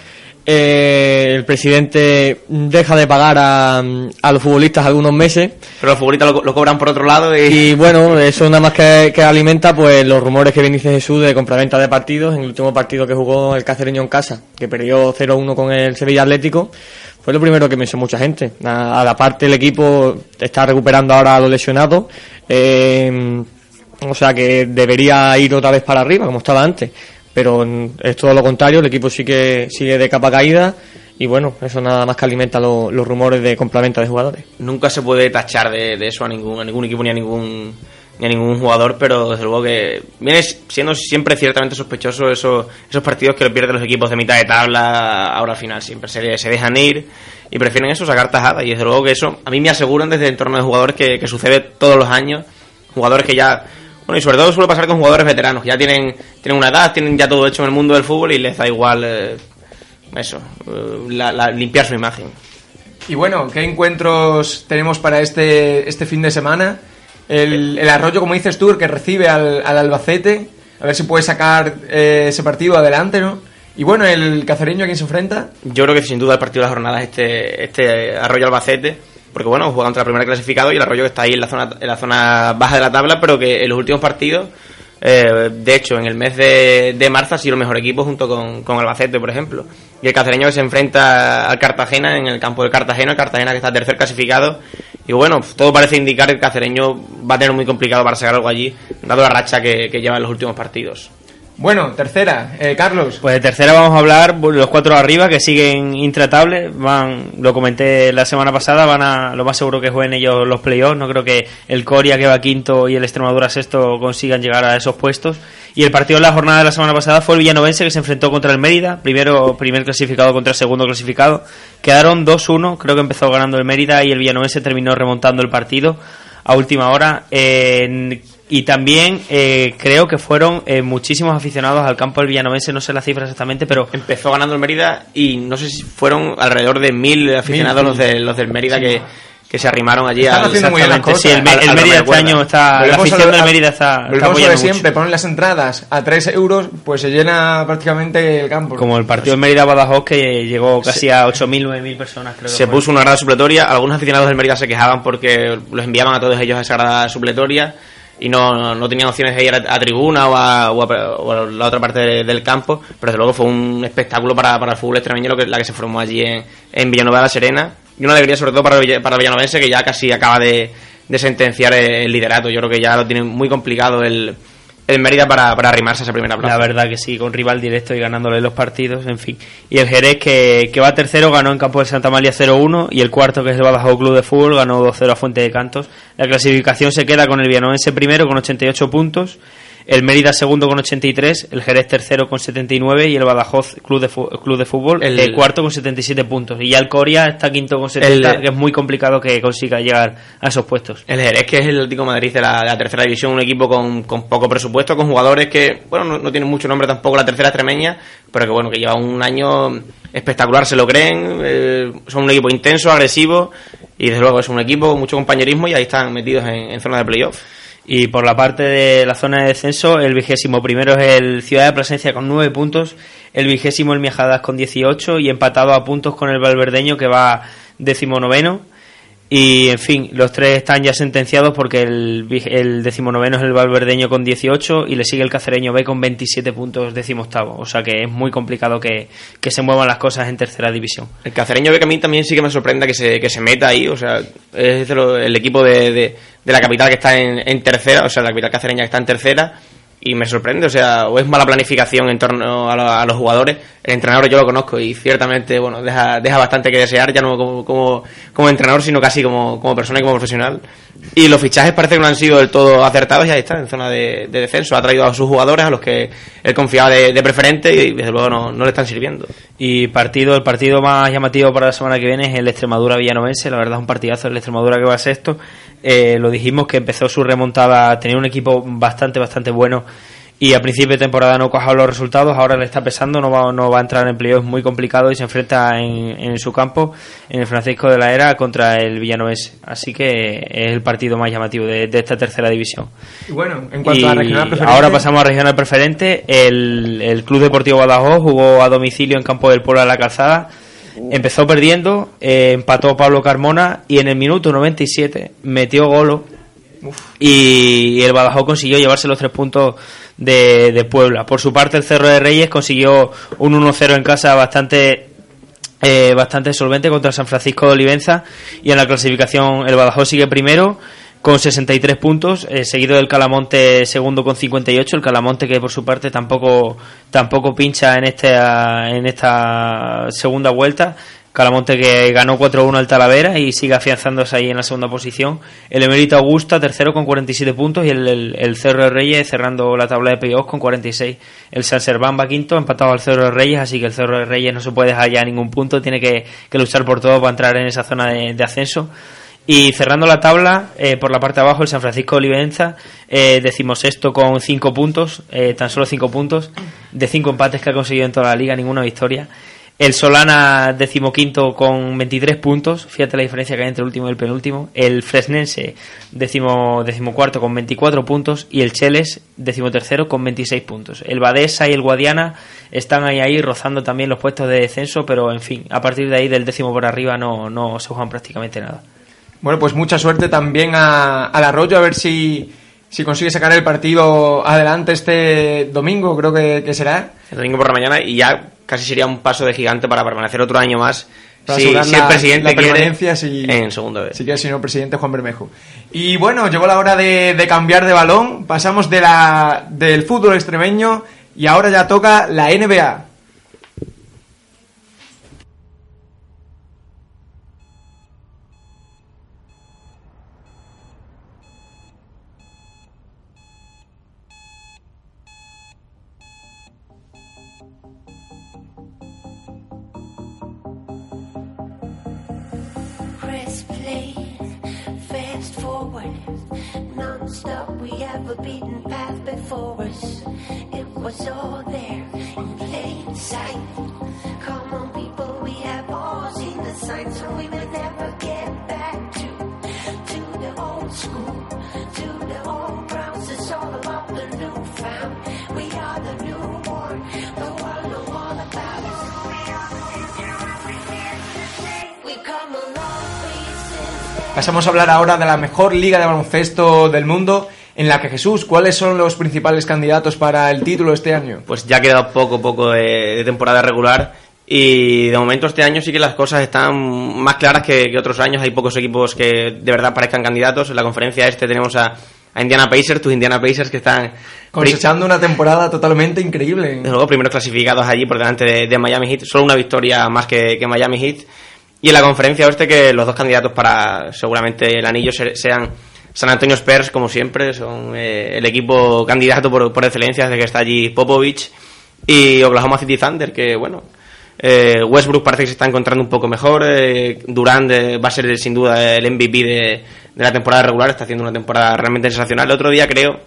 eh, el presidente deja de pagar a, a los futbolistas algunos meses Pero los futbolistas lo, lo cobran por otro lado y... y bueno, eso nada más que, que alimenta pues los rumores que dice Jesús de compraventa de partidos. En el último partido que jugó el Cacereño en casa, que perdió 0-1 con el Sevilla Atlético, fue lo primero que pensó mucha gente. A, a la parte el equipo está recuperando ahora a los lesionados. eh, o sea que debería ir otra vez para arriba, como estaba antes. Pero es todo lo contrario, el equipo sigue, sigue de capa caída. Y bueno, eso nada más que alimenta lo- los rumores de compraventa de jugadores. nunca se puede tachar de, de eso a ningún, a ningún equipo ni a ningún ni a ningún jugador, pero desde luego que viene siendo siempre ciertamente sospechoso eso, esos partidos que pierden los equipos de mitad de tabla ahora al final, siempre se, se dejan ir y prefieren eso, sacar tajada y desde luego que eso a mí me aseguran desde el entorno de jugadores que, que sucede todos los años, jugadores que ya bueno, y sobre todo suele pasar con jugadores veteranos, que ya tienen, tienen una edad, tienen ya todo hecho en el mundo del fútbol y les da igual eh, eso, eh, la- la- limpiar su imagen. Y bueno, ¿qué encuentros tenemos para este, este fin de semana? El, el Arroyo, como dices tú, el que recibe al, al Albacete. A ver si puede sacar eh, ese partido adelante, ¿no? Y bueno, el Cacereño, ¿a quién se enfrenta? Yo creo que sin duda el partido de la jornada es este, este Arroyo Albacete, porque bueno, juega contra el primer clasificado y el Arroyo que está ahí en la zona, en la zona baja de la tabla, pero que en los últimos partidos, eh, de hecho, en el mes de, de marzo ha sido el mejor equipo junto con, con Albacete, por ejemplo. Y el cacereño que se enfrenta al Cartagena en el campo del Cartagena, el Cartagena que está tercer clasificado. Y bueno, todo parece indicar que el cacereño va a tener muy complicado para sacar algo allí, dado la racha que, que lleva en los últimos partidos. Bueno, tercera, eh, Carlos. Pues de tercera vamos a hablar los cuatro arriba que siguen intratables. Van, lo comenté la semana pasada, van a lo más seguro que jueguen ellos los playoffs. No creo que el Coria que va quinto y el Extremadura sexto consigan llegar a esos puestos. Y el partido de la jornada de la semana pasada fue el Villanovense que se enfrentó contra el Mérida, primero primer clasificado contra el segundo clasificado. Quedaron 2-1, creo que empezó ganando el Mérida y el Villanovense terminó remontando el partido a última hora. Y también eh, creo que fueron eh, muchísimos aficionados al campo del Villanovense, no sé la cifra exactamente, pero Empezó ganando el Mérida y no sé si fueron alrededor de mil aficionados Mil, los, de, los del Mérida que, que se arrimaron allí Están al, haciendo muy bien las exactamente, cosas. sí, el, al Mérida este año está, la afición del Mérida está, está apoyando siempre, mucho. ponen las entradas a 3 euros, pues se llena prácticamente el campo. Como el partido del Mérida Badajoz que llegó casi a 8.000, 9.000 personas, creo Se puso una grada supletoria. Algunos aficionados del Mérida se quejaban porque los enviaban a todos ellos a esa grada supletoria y no, no tenían opciones de ir a, a tribuna o a, o a- la otra parte de- del campo. Pero desde luego fue un espectáculo para, para el fútbol extremeño que, la que se formó allí en, en Villanueva de la Serena. Y una alegría sobre todo para, para Villanovense que ya casi acaba de, de sentenciar el liderato. Yo creo que ya lo tiene muy complicado el, el Mérida para, para arrimarse a esa primera plaza. La verdad que sí, con rival directo y ganándole los partidos, en fin. Y el Jerez, que, que va tercero, ganó en campo de Santa María 0-1. Y el cuarto, que es el Badajoz Club de Fútbol, ganó 2-0 a Fuente de Cantos. La clasificación se queda con el Villanovense primero con 88 puntos. El Mérida segundo con 83, el Jerez tercero con 79 y el Badajoz Club de, Club de Fútbol El- el cuarto con 77 puntos. Y ya el Coria está quinto con 70, El- que es muy complicado que consiga llegar a esos puestos. El Jerez, que es el Atlético de Madrid de la, de la tercera división, un equipo con, con poco presupuesto, con jugadores que, bueno, no, no tienen mucho nombre tampoco la tercera extremeña, pero que bueno, que lleva un año espectacular, se lo creen, eh, son un equipo intenso, agresivo, y desde luego es un equipo con mucho compañerismo y ahí están metidos en, en zona de playoff. Y por la parte de la zona de descenso, el vigésimo primero es el Ciudad de Plasencia con 9 puntos, el vigésimo el Miajadas con 18 y empatado a puntos con el Valverdeño que va decimonoveno. Y en fin, los tres están ya sentenciados porque el, decimonoveno es el Valverdeño con 18 y le sigue el Cacereño B con 27 puntos decimoctavo. O sea que es muy complicado que, que se muevan las cosas en tercera división. El Cacereño ve que a mí también sí que me sorprende que se, que se meta ahí, o sea, es el equipo de, de, de la capital que está en, en tercera, o sea, la capital cacereña que está en tercera, y me sorprende, o sea, o es mala planificación en torno a, lo- a los jugadores, el entrenador yo lo conozco y ciertamente, bueno, deja, deja bastante que desear, ya no como, como, entrenador, sino casi como, como persona y como profesional. Y los fichajes parece que no han sido del todo acertados y ahí está, en zona de, de descenso, ha traído a sus jugadores, a los que él confiaba de, preferente y desde luego no, le están sirviendo. Y partido, el partido más llamativo para la semana que viene es el Extremadura Villanovense. La verdad es un partidazo el Extremadura que va sexto. Eh, lo dijimos que empezó su remontada, tenía un equipo bastante, bastante bueno y a principio de temporada no cojado los resultados, ahora le está pesando, no va, no va a entrar en playoff muy complicado y se enfrenta en, en su campo, en el Francisco de la Era, contra el Villanovense. Así que es el partido más llamativo de, de esta tercera división. Y bueno, en cuanto Y a la regional preferente... ahora pasamos a regional preferente. El, el Club Deportivo Badajoz jugó a domicilio en campo del Pueblo de la Calzada. Empezó perdiendo, eh, empató Pablo Carmona y en el minuto 97 metió golo y el Badajoz consiguió llevarse los tres puntos de, de Puebla. Por su parte, el Cerro de Reyes consiguió un 1-0 en casa bastante eh, bastante solvente contra San Francisco de Olivenza y en la clasificación el Badajoz sigue primero con 63 puntos, eh, seguido del Calamonte segundo con 58, el Calamonte que por su parte tampoco tampoco pincha en esta en esta segunda vuelta. Calamonte que ganó 4-1 al Talavera y sigue afianzándose ahí en la segunda posición. El Emerito Augusta, tercero con 47 puntos y el, Cerro de Reyes cerrando la tabla de playoffs con 46. El San Serván va quinto, empatado al Cerro de Reyes, así que el Cerro de Reyes no se puede dejar ya ningún punto, tiene que, luchar por todo para entrar en esa zona de, de ascenso. Y cerrando la tabla, eh, por la parte de abajo, el San Francisco Olivenza, eh, decimosexto con 5 puntos, eh, tan solo 5 puntos, de 5 empates que ha conseguido en toda la liga, ninguna victoria. El Solana, decimoquinto con 23 puntos, fíjate la diferencia que hay entre el último y el penúltimo. El Fresnense, decimo, decimocuarto con 24 puntos. Y el Cheles, decimotercero con 26 puntos. El Badesa y el Guadiana están ahí, ahí rozando también los puestos de descenso, pero en fin, a partir de ahí del décimo por arriba no, no se juegan prácticamente nada. Bueno, pues mucha suerte también a, al Arroyo, a ver si, si consigue sacar el partido adelante este domingo, creo que, que será. El domingo por la mañana y ya casi sería un paso de gigante para permanecer otro año más. Para si, si el la- presidente la quiere si- en segundo B. Si el señor presidente Juan Bermejo. Y bueno, llegó la hora de, de cambiar de balón. Pasamos de la, del fútbol extremeño y ahora ya toca la NBA. Then. Pasamos a hablar ahora de la mejor liga de baloncesto del mundo, en la que Jesús, ¿cuáles son los principales candidatos para el título este año? Pues ya ha quedado poco, poco de, de temporada regular. Y de momento este año sí que las cosas están más claras que, que otros años. Hay pocos equipos que de verdad parezcan candidatos. En la conferencia este tenemos a, a Indiana Pacers, tus Indiana Pacers que están Cosechando una temporada totalmente increíble. desde luego primeros clasificados allí por delante de, de Miami Heat. Solo una victoria más que, que Miami Heat. Y en la conferencia oeste que los dos candidatos para seguramente el anillo se- sean San Antonio Spurs, como siempre, son eh, el equipo candidato por, por excelencia desde que está allí Popovich. Y Oklahoma City Thunder, que bueno, eh, Westbrook parece que se está encontrando un poco mejor. eh, Durant eh, va a ser sin duda el MVP de, de la temporada regular, está haciendo una temporada realmente sensacional. El otro día creo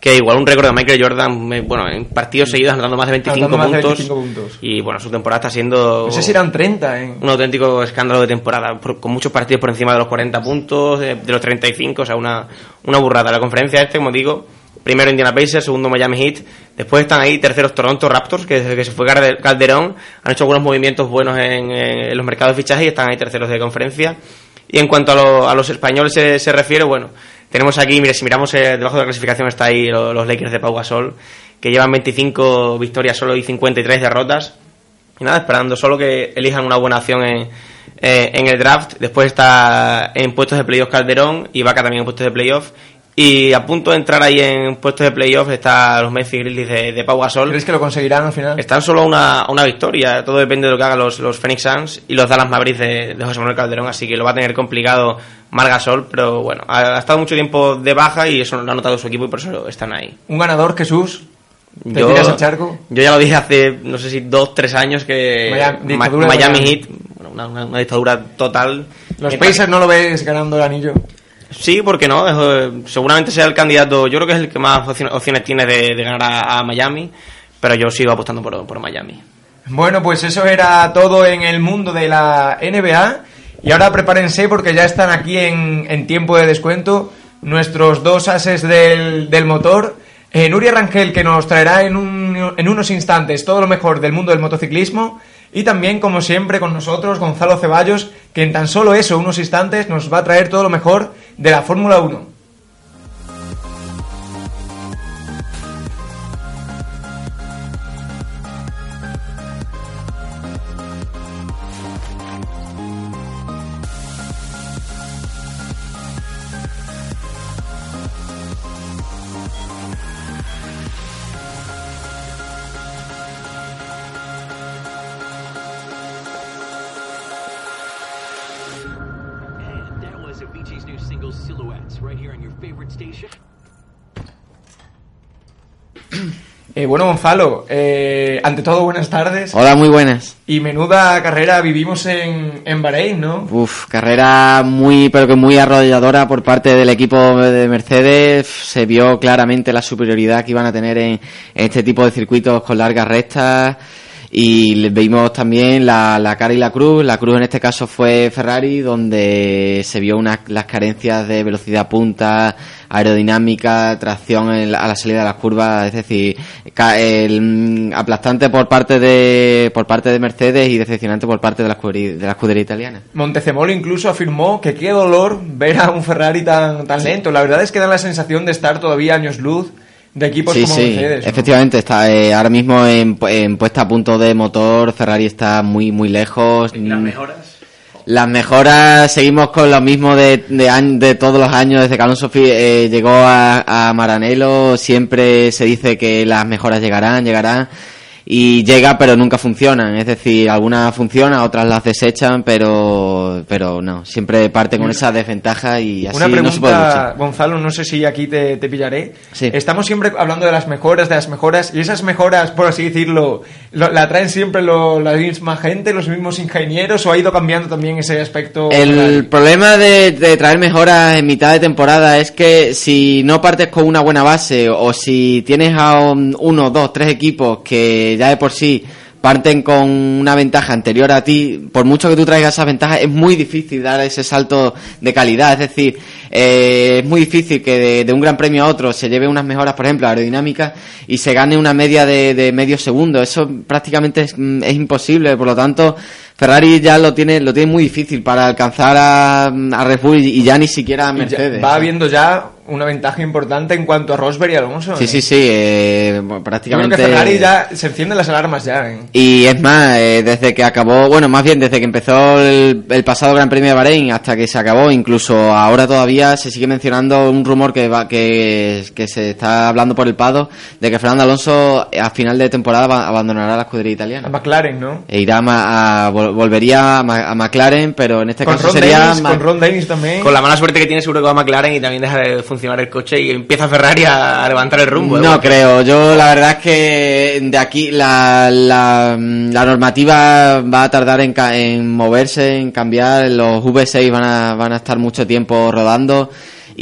que igual un récord de Michael Jordan, bueno, en partidos seguidos anotando más de 25, Anotando más de puntos, 25 puntos. Y bueno, su temporada está siendo No sé si eran 30, ¿eh? un auténtico escándalo de temporada, por- con muchos partidos por encima de los 40 puntos, de, los 35, o sea, una, una burrada. La conferencia este, como digo, primero Indiana Pacers, segundo Miami Heat, después están ahí terceros Toronto Raptors, que desde que se fue Calde- Calderón han hecho algunos movimientos buenos en, en los mercados de fichaje y están ahí terceros de conferencia. Y en cuanto a, lo- a los españoles se, se refiere, bueno, tenemos aquí, mire, si miramos eh, debajo de la clasificación está ahí lo- los Lakers de Pau Gasol, que llevan 25 victorias solo y 53 derrotas. Y nada, esperando solo que elijan una buena opción en, eh, en el draft. Después está en puestos de playoff Calderón y Vaca también en puestos de playoff. Y a punto de entrar ahí en puestos de playoff está los Memphis Grizzlies de, de Pau Gasol. ¿Crees que lo conseguirán al final? Están solo a una, una victoria. Todo depende de lo que hagan los, los Phoenix Suns y los Dallas Mavericks de, de José Manuel Calderón. Así que lo va a tener complicado Margasol. Pero bueno, ha, ha estado mucho tiempo de baja y eso lo ha notado su equipo y por eso están ahí. Un ganador, Jesús. ¿Te tiras al charco? yo ya lo dije hace, no sé si dos, tres años que Miami- Ma- dictadura de Miami Miami. Heat, bueno, una, una- una dictadura total. Los Pacers no lo ves ganando el anillo. Sí, porque no, Es, eh, seguramente sea el candidato, yo creo que es el que más opciones, opciones tiene de, de ganar a, a Miami, pero yo sigo apostando por, por Miami. Bueno, pues eso era todo en el mundo de la NBA. Y ahora prepárense porque ya están aquí en, en tiempo de descuento nuestros dos ases del, del motor. Eh, Nuria Rangel, que nos traerá en, un- en unos instantes todo lo mejor del mundo del motociclismo. Y también, como siempre, con nosotros, Gonzalo Ceballos, que en tan solo eso, unos instantes, nos va a traer todo lo mejor de la Fórmula 1. Eh, bueno, Gonzalo, eh, ante todo, buenas tardes. Hola, muy buenas. Y menuda carrera vivimos en, en Bahrein, ¿no? Uf, carrera muy, pero que muy arrolladora por parte del equipo de Mercedes. Se vio claramente la superioridad que iban a tener en, en este tipo de circuitos con largas rectas. Y vimos también la, la cara y la cruz. La cruz en este caso fue Ferrari, donde se vio unas, las carencias de velocidad punta, aerodinámica, tracción en la- a la salida de las curvas. Es decir, el, mm, aplastante por parte de, por parte de Mercedes y decepcionante por parte de la escudería, de la escudería italiana. Montezemolo incluso afirmó que qué dolor ver a un Ferrari tan, tan lento. La verdad es que da la sensación de estar todavía años luz de equipos Sí, como sí, Mercedes. ¿no? efectivamente, está eh, ahora mismo en, en puesta a punto de motor, Ferrari está muy muy lejos. Las Mm, mejoras. Las mejoras, seguimos con lo mismo de, de, de todos los años desde que Alonso eh, llegó a, a Maranello, siempre se dice que las mejoras llegarán, llegarán, y llega pero nunca funcionan, es decir, algunas funcionan, otras las desechan, pero pero no, siempre parte con esa desventaja y así Una no se puede pregunta, luchar. Gonzalo, no sé si aquí te, te pillaré. Sí. Estamos siempre hablando de las mejoras, de las mejoras, y esas mejoras, por así decirlo, lo- ¿la traen siempre lo- la misma gente, los mismos ingenieros, o ha ido cambiando también ese aspecto? El problema de, de traer mejoras en mitad de temporada es que si no partes con una buena base o si tienes a un- uno, dos, tres equipos que ya de por sí parten con una ventaja anterior a ti, por mucho que tú traigas esas ventajas, es muy difícil dar ese salto de calidad. Es decir, eh, es muy difícil que de, de un gran premio a otro se lleve unas mejoras, por ejemplo, aerodinámicas y se gane una media de, de medio segundo. Eso prácticamente es, mm, es imposible. Por lo tanto, Ferrari ya lo tiene, lo tiene muy difícil para alcanzar a, a Red Bull y ya ni siquiera a Mercedes. va habiendo ya una ventaja importante en cuanto a Rosberg y Alonso. Sí, ¿eh? sí, sí, eh, Yo creo prácticamente. que Ferrari ya se encienden las alarmas ya. ¿eh? Y es más, eh, desde que acabó, bueno, más bien desde que empezó el, el pasado Gran Premio de Bahrein hasta que se acabó, incluso ahora todavía se sigue mencionando un rumor que va, que, que se está hablando por el Pado de que Fernando Alonso a final de temporada va- abandonará la escudería A italiana. McLaren, ¿no? E irá a, a- vol- volvería a, Ma- a McLaren, pero en este Con caso Ron, sería Dennis, Ma- con Ron Dennis también. Con la mala suerte que tiene seguro que va a McLaren y también deja de funcionar el coche y empieza Ferrari a, a levantar el rumbo. ¿eh? No creo, yo la verdad es que de aquí la, la, la normativa va a tardar en, en moverse, en cambiar, los V6 van a, van a estar mucho tiempo rodando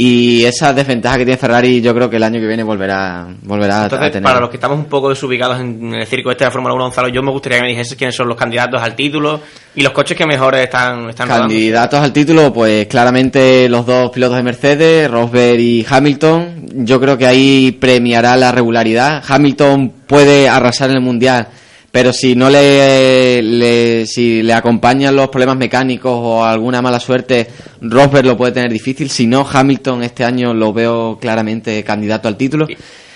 y esa desventaja que tiene Ferrari yo creo que el año que viene volverá, volverá a- tener. para los que estamos un poco desubicados en el circo este de la Fórmula 1, Gonzalo, yo me gustaría que me dijese quiénes son los candidatos al título y los coches que mejores están, están rodando. Candidatos al título, pues claramente los dos pilotos de Mercedes, Rosberg y Hamilton. Yo creo que ahí premiará la regularidad. Hamilton puede arrasar en el mundial, pero si no le, le- si le acompañan los problemas mecánicos o alguna mala suerte, Rosberg lo puede tener difícil. Si no, Hamilton este año lo veo claramente candidato al título.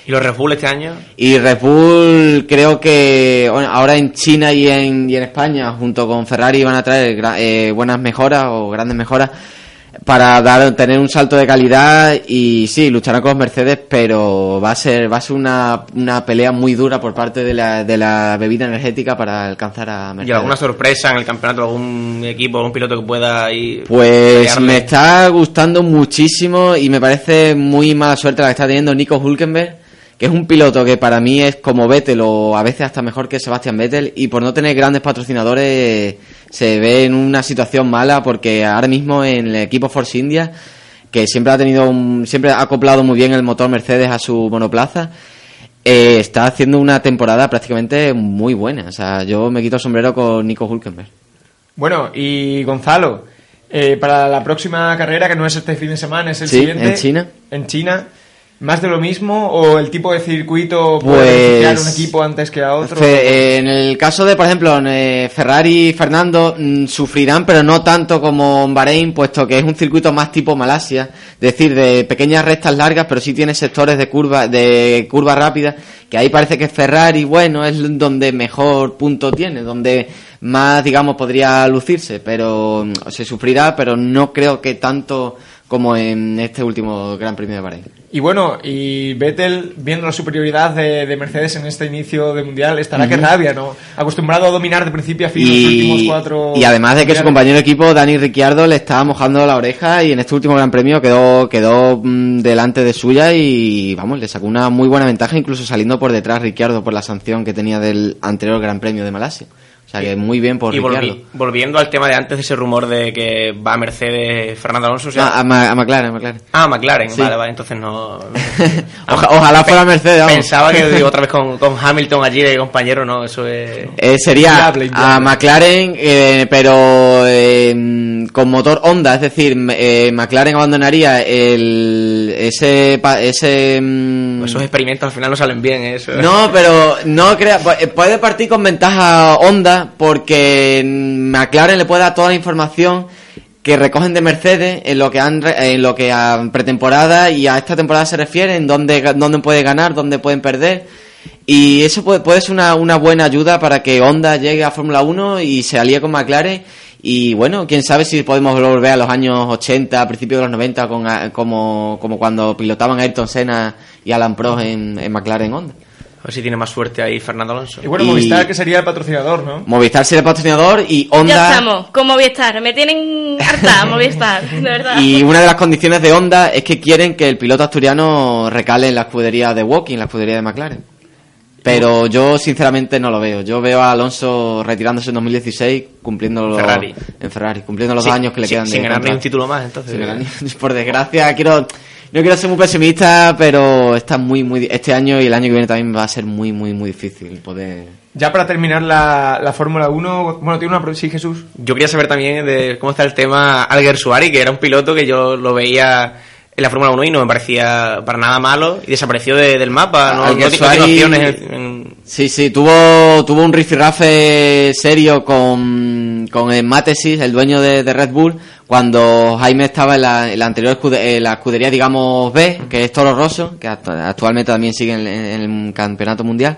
¿Y los Red Bull este año? Y Red Bull creo que bueno, ahora en China y en, y en España junto con Ferrari van a traer eh, buenas mejoras o grandes mejoras para dar tener un salto de calidad y sí lucharán con los Mercedes pero va a ser va a ser una, una pelea muy dura por parte de la, de la bebida energética para alcanzar a ¿Y Mercedes alguna sorpresa en el campeonato? ¿Algún equipo, algún piloto que pueda ir? Pues pelearle? me está gustando muchísimo y me parece muy mala suerte la que está teniendo Nico Hulkenberg, que es un piloto que para mí es como Vettel o a veces hasta mejor que Sebastian Vettel y por no tener grandes patrocinadores se ve en una situación mala porque ahora mismo en el equipo Force India que siempre ha tenido un, siempre ha acoplado muy bien el motor Mercedes a su monoplaza, eh, está haciendo una temporada prácticamente muy buena. O sea, yo me quito el sombrero con Nico Hulkenberg. Bueno, y Gonzalo, eh, para la próxima carrera, que no es este fin de semana, es el Sí, siguiente. en China. En China. ¿Más de lo mismo o el tipo de circuito puede Pues- un equipo antes que a otro? En el caso de, por ejemplo, eh, Ferrari y Fernando mm, sufrirán, pero no tanto como en Bahrein, puesto que es un circuito más tipo Malasia, es decir, de pequeñas rectas largas, pero sí tiene sectores de curva, de curva rápida, que ahí parece que Ferrari, bueno, es donde mejor punto tiene, donde más, digamos, podría lucirse, pero mm, se sufrirá, pero no creo que tanto como en este último Gran Premio de Bahrein. Y bueno, y Vettel, viendo la superioridad de, de Mercedes en este inicio de mundial, estará que Ujú. rabia, ¿no? Acostumbrado a dominar de principio a fin los últimos cuatro. y además de que su compañero de equipo, Dani Ricciardo, le estaba mojando la oreja y en este último Gran Premio quedó, quedó mm, delante de suya y vamos, le sacó una muy buena ventaja, incluso saliendo por detrás Ricciardo por la sanción que tenía del anterior Gran Premio de Malasia. Sea que muy bien por Y volvi- Ricciardo. volviendo al tema de antes de ese rumor de que va a Mercedes Fernando Alonso. o sea- a, Ma- a McLaren, a McLaren. Ah, McLaren, Sí. vale, vale, entonces no. Oja- ojalá fuera Mercedes, vamos. Pensaba que digo, otra vez con, con Hamilton allí de compañero, no, eso es. Eh, sería a McLaren, eh, pero eh, con motor Honda, es decir, eh, McLaren abandonaría el ese ese mm, Esos experimentos al final no salen bien, ¿eh? eso. no, pero no crea, pu- puede partir con ventaja Honda porque McLaren le puede dar toda la información que recogen de Mercedes en lo que han en lo que a pretemporada y a esta temporada se refiere, en dónde, dónde puede ganar, dónde pueden perder. Y eso puede, ser una, una buena ayuda para que Honda llegue a Fórmula 1 y se alíe con McLaren. Y bueno, quién sabe si podemos volver a los años 80, a principios de los 90, con, como, como cuando pilotaban Ayrton Senna y Alan Prost en, en McLaren Honda. A ver si tiene más suerte ahí Fernando Alonso. Y bueno, Y- Movistar, que sería el patrocinador, ¿no? Movistar sería el patrocinador y Ya Honda. estamos, con Movistar. Me tienen harta Movistar, de verdad. Y una de las condiciones de Honda es que quieren que el piloto asturiano recale en la escudería de Walking, en la escudería de McLaren. Pero yo sinceramente no lo veo. Yo veo a Alonso retirándose en 2016 cumpliendo los, Ferrari. en Ferrari, cumpliendo los Sí, dos años que le sin- quedan de sin ganar ni un título más, entonces. Sin ganar por desgracia, quiero no quiero ser muy pesimista, pero está muy muy este año y el año que viene también va a ser muy muy muy difícil poder Ya para terminar la, la Fórmula 1, bueno, tiene una... Sí, Jesús. Yo quería saber también de cómo está el tema Alguer Suari, que era un piloto que yo lo veía en la Fórmula 1 y no me parecía para nada malo y desapareció de- del mapa. No, no, no Suari- opciones en- en- Sí, sí, tuvo, tuvo un rifirrafe serio con, con el Matesis, el dueño de, de Red Bull, cuando Jaime estaba en la, en la anterior escude- en la escudería, digamos, B, que es Toro Rosso, que actu- actualmente también sigue en el campeonato mundial.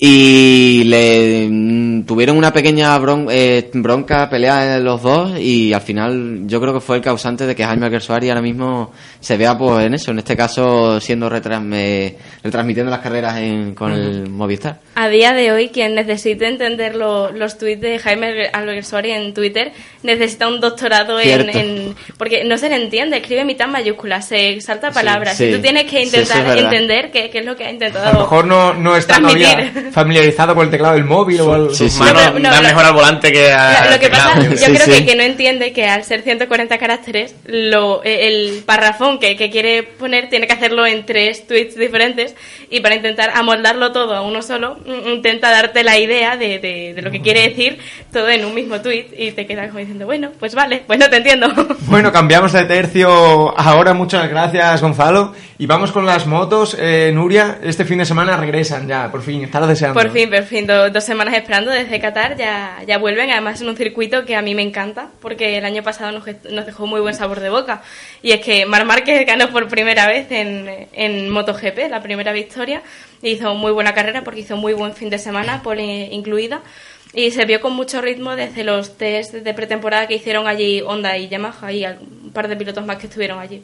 Y le mm, tuvieron una pequeña bron- eh, bronca, pelea en los dos, y al final yo creo que fue el causante de que Jaime Alguersuari ahora mismo se vea pues en eso, en este caso siendo eh, retransmitiendo las carreras en- con el Movistar. A día de hoy, quien necesite entender lo- los tweets de Jaime Alguersuari en Twitter necesita un doctorado en, Porque no se le entiende, escribe mitad mayúsculas, se salta palabras. sí. Y tú tienes que Sí, eso es intentar entender qué, qué es lo que ha intentado A lo mejor no, no está todavía transmitir. Familiarizado con el teclado del móvil o el... Sí, sí. Mano, No, no, da lo- mejor al volante que a. Lo, lo que pasa, yo Sí, creo sí. Que, que no entiende que al ser 140 caracteres, lo, eh, el parrafón que, que quiere poner tiene que hacerlo en tres tweets diferentes y para intentar amoldarlo todo a uno solo, mm, intenta darte la idea de, de, de lo que quiere decir todo en un mismo tweet y te quedas como diciendo, bueno, pues vale, pues no te entiendo. Bueno, cambiamos de tercio ahora. Muchas gracias, Gonzalo. Y vamos con las motos. Eh, Nuria, este fin de semana regresan ya, por fin. Estás deseando. Por fin, por fin, do- dos semanas esperando desde Qatar, ya, ya vuelven, además en un circuito que a mí me encanta, porque el año pasado nos, dejó muy buen sabor de boca. Y es que Mar Márquez ganó por primera vez en, en MotoGP, la primera victoria, y hizo muy buena carrera porque hizo muy buen fin de semana, pole incluida. Y se vio con mucho ritmo desde los test de pretemporada que hicieron allí Honda y Yamaha y un par de pilotos más que estuvieron allí.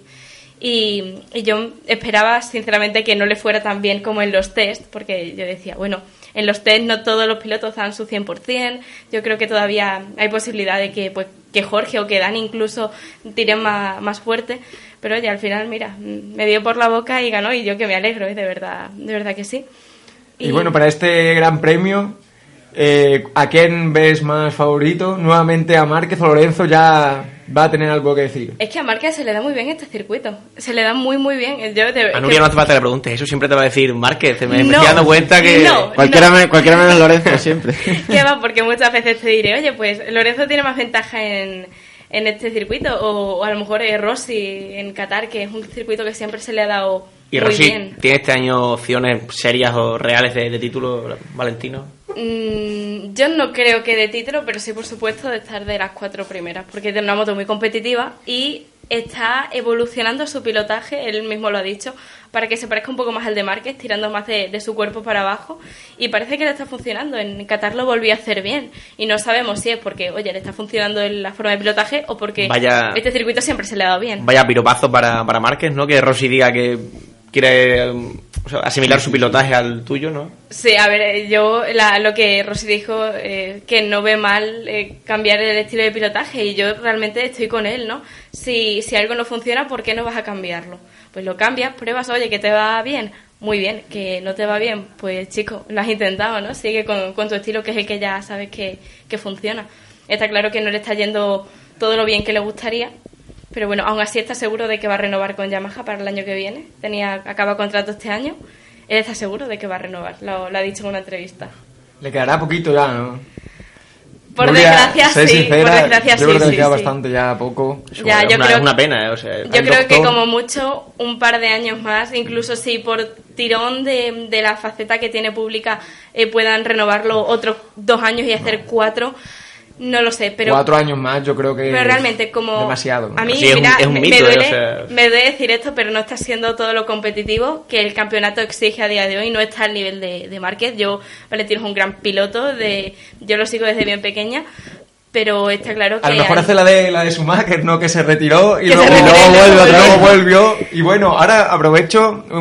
Y, y yo esperaba sinceramente que no le fuera tan bien como en los test, porque yo decía, bueno, en los test no todos los pilotos dan su 100%, yo creo que todavía hay posibilidad de que, pues, que Jorge o que Dan incluso tiren más, más fuerte, pero oye, al final, mira, me dio por la boca y ganó y yo que me alegro, ¿eh? de verdad, de verdad que sí. Y bueno, para este gran premio, Eh, ¿A quién ves más favorito? Nuevamente a Márquez o Lorenzo ya va a tener algo que decir. Es que a Márquez se le da muy bien este circuito. Se le da muy, muy bien. Yo A que- no hace falta que le preguntes, eso siempre te va a decir Márquez. Me, me No, estoy dando cuenta que. no. Cualquiera, me- cualquiera menos Lorenzo siempre. ¿Qué va? Porque muchas veces te diré, oye, pues Lorenzo tiene más ventaja en, en este circuito, o, o a lo mejor eh, Rossi en Qatar, que es un circuito que siempre se le ha dado Y muy Rossi, bien. ¿tiene este año opciones serias o reales de, de título, Valentino? Mm, yo no creo que de título, pero sí, por supuesto, de estar de las cuatro primeras, porque tiene una moto muy competitiva y está evolucionando su pilotaje, él mismo lo ha dicho, para que se parezca un poco más al de Márquez, tirando más de, de su cuerpo para abajo, y parece que le está funcionando. En Qatar lo volvió a hacer bien, y no sabemos si es porque, oye, le está funcionando en la forma de pilotaje o porque Vaya- este circuito siempre se le ha dado bien. Vaya piropazo para, para Márquez, ¿no? Que Rossi diga que quiere um, asimilar su pilotaje al tuyo, ¿no? Sí, a ver, eh, yo la- lo que Rosy dijo, eh, que no ve mal eh, cambiar el estilo de pilotaje y yo realmente estoy con él, ¿no? Si, si algo no funciona, ¿por qué no vas a cambiarlo? Pues lo cambias, pruebas, oye, que te va bien, muy bien, que no te va bien, pues chico, lo has intentado, ¿no? Sigue con, con tu estilo, que es el que ya sabes que, que funciona. Está claro que no le está yendo todo lo bien que le gustaría, pero bueno, aún así está seguro de que va a renovar con Yamaha para el año que viene. Tenía acaba contrato este año. Él está seguro de que va a renovar, lo, lo ha dicho en una entrevista. Le quedará poquito ya, ¿no? Por desgracia, sí. sincera, por desgracia, yo sí. creo que le sí, queda sí. bastante ya poco. Ya, es, yo una, creo- es una pena, ¿eh? O sea, Yo creo que como mucho un par de años más, incluso si por tirón de, de la faceta que tiene pública eh, puedan renovarlo otros dos años y hacer cuatro, no lo sé, pero... Cuatro años más, yo creo que. Pero realmente, como. Demasiado. A mí, Sí, es un- mira, es un me- mito, me, ¿eh? duele, O sea- me duele decir esto, pero no está siendo todo lo competitivo que el campeonato exige a día de hoy. No está al nivel de, de Márquez. Yo, Valentino es un gran piloto. de Yo lo sigo desde bien pequeña. Pero está claro que. A lo mejor hay- hace la de, la de Schumacher, ¿no? Que se retiró y Que luego, se retiró luego y luego vuelve, volvió. luego volvió. Y bueno, ahora aprovecho un,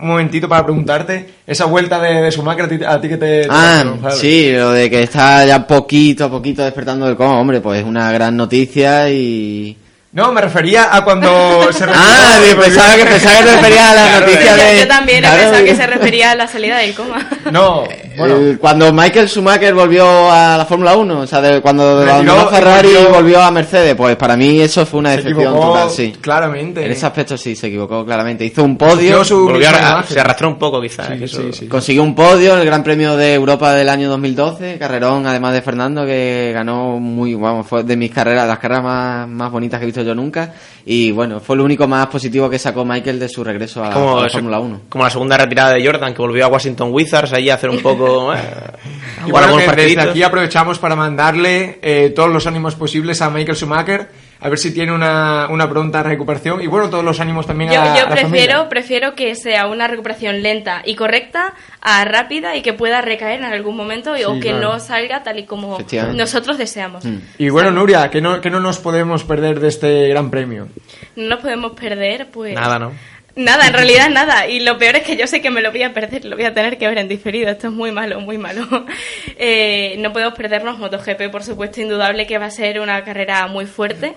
un momentito para preguntarte, esa vuelta de, de Schumacher, a ti, a ti que te... te Ah, Gonzalo? sí, lo de que está ya poquito a poquito despertando del coma, hombre, pues es una gran noticia y... No, me refería a cuando se. Ah, pensaba que, pensaba que te referías a la Claro, noticia yo, de... yo también Claro, pensado que se refería a la salida del coma. No, bueno, el- cuando Michael Schumacher volvió a la Fórmula 1, o sea, de- cuando abandonó Ferrari y volvió- volvió a Mercedes, pues para mí eso fue una decepción total, sí. claramente. En ese aspecto sí, se equivocó claramente. Hizo un podio, su Volvió a- se arrastró un poco, quizás. Sí, que eso- sí, sí. consiguió un podio en el Gran Premio de Europa del año 2012, carrerón además de Fernando que ganó muy, vamos, fue de mis carreras, las carreras más, más bonitas que he visto yo nunca y bueno, fue lo único más positivo que sacó Michael de su regreso a, Como, a la Fórmula 1. como la segunda retirada de Jordan, que volvió a Washington Wizards allí a hacer un poco. eh, a Y bueno, desde aquí aprovechamos para mandarle eh, todos los ánimos posibles a Michael Schumacher, a ver si tiene una, una pronta recuperación. Y bueno, todos los ánimos también Yo, a, yo a la familia. prefiero, prefiero que sea una recuperación lenta y correcta a rápida y que pueda recaer en algún momento y- o que claro. no salga tal y como nosotros deseamos. Y bueno, Nuria, que no, que no nos podemos perder de este gran premio. No nos podemos perder, pues... Nada, ¿no? Nada, en realidad nada. Y lo peor es que yo sé que me lo voy a perder, lo voy a tener que ver en diferido. Esto es muy malo, muy malo. Eh, no podemos perdernos MotoGP, por supuesto, indudable que va a ser una carrera muy fuerte.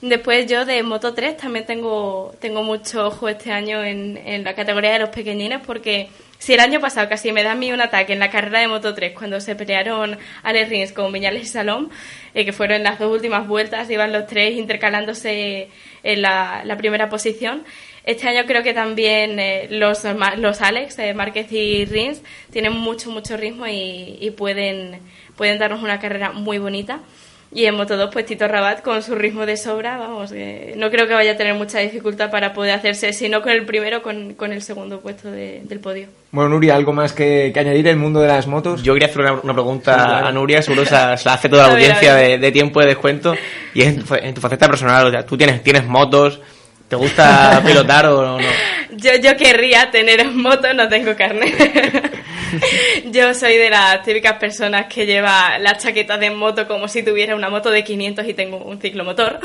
Después yo de Moto 3 también tengo, tengo mucho ojo este año en, en la categoría de los pequeñines porque si el año pasado casi me da a mí un ataque en la carrera de Moto 3 cuando se pelearon Alex Rins con Viñales y Salom, eh, que fueron las dos últimas vueltas, iban los tres intercalándose en la, la primera posición. Este año creo que también eh, los, ma- los Alex, eh, Márquez y Rins, tienen mucho, mucho ritmo y, y pueden, pueden darnos una carrera muy bonita. Y en Moto 2, pues Tito Rabat con su ritmo de sobra, vamos, que no creo que vaya a tener mucha dificultad para poder hacerse, si no con el primero, con, con el segundo puesto de- del podio. Bueno, Nuria, ¿algo más que, que añadir en el mundo de las motos? Yo quería hacer una, una pregunta Sí, claro. a Nuria, seguro se la, se la hace toda la audiencia de, de tiempo de descuento. Y es en tu, en tu faceta personal, o sea, tú tienes, tienes motos, ¿te gusta pilotar o no? Yo, yo querría tener moto, no tengo carne. yo soy de las típicas personas que lleva las chaquetas de moto como si tuviera una moto de 500 y tengo un ciclomotor.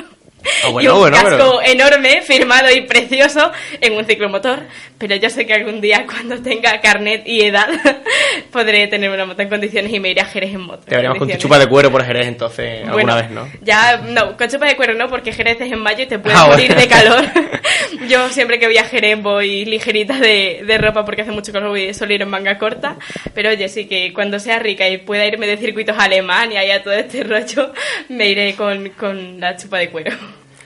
Ah, bueno, y un bueno, casco pero- enorme, firmado y precioso en un ciclomotor. Pero yo sé que algún día, cuando tenga carnet y edad, podré tener una moto en condiciones y me iré a Jerez en moto. Te veremos con tu chupa de cuero por Jerez entonces alguna Bueno, vez, ¿no? Ya, no, con chupa de cuero no, porque Jerez es en mayo y te puedes Ah, morir bueno. de calor. Yo siempre que voy a Jerez voy ligerita de, de ropa porque hace mucho calor y suelo ir en manga corta. Pero oye, sí que cuando sea rica y pueda irme de circuitos a Alemania y a todo este rollo, me iré con, con la chupa de cuero.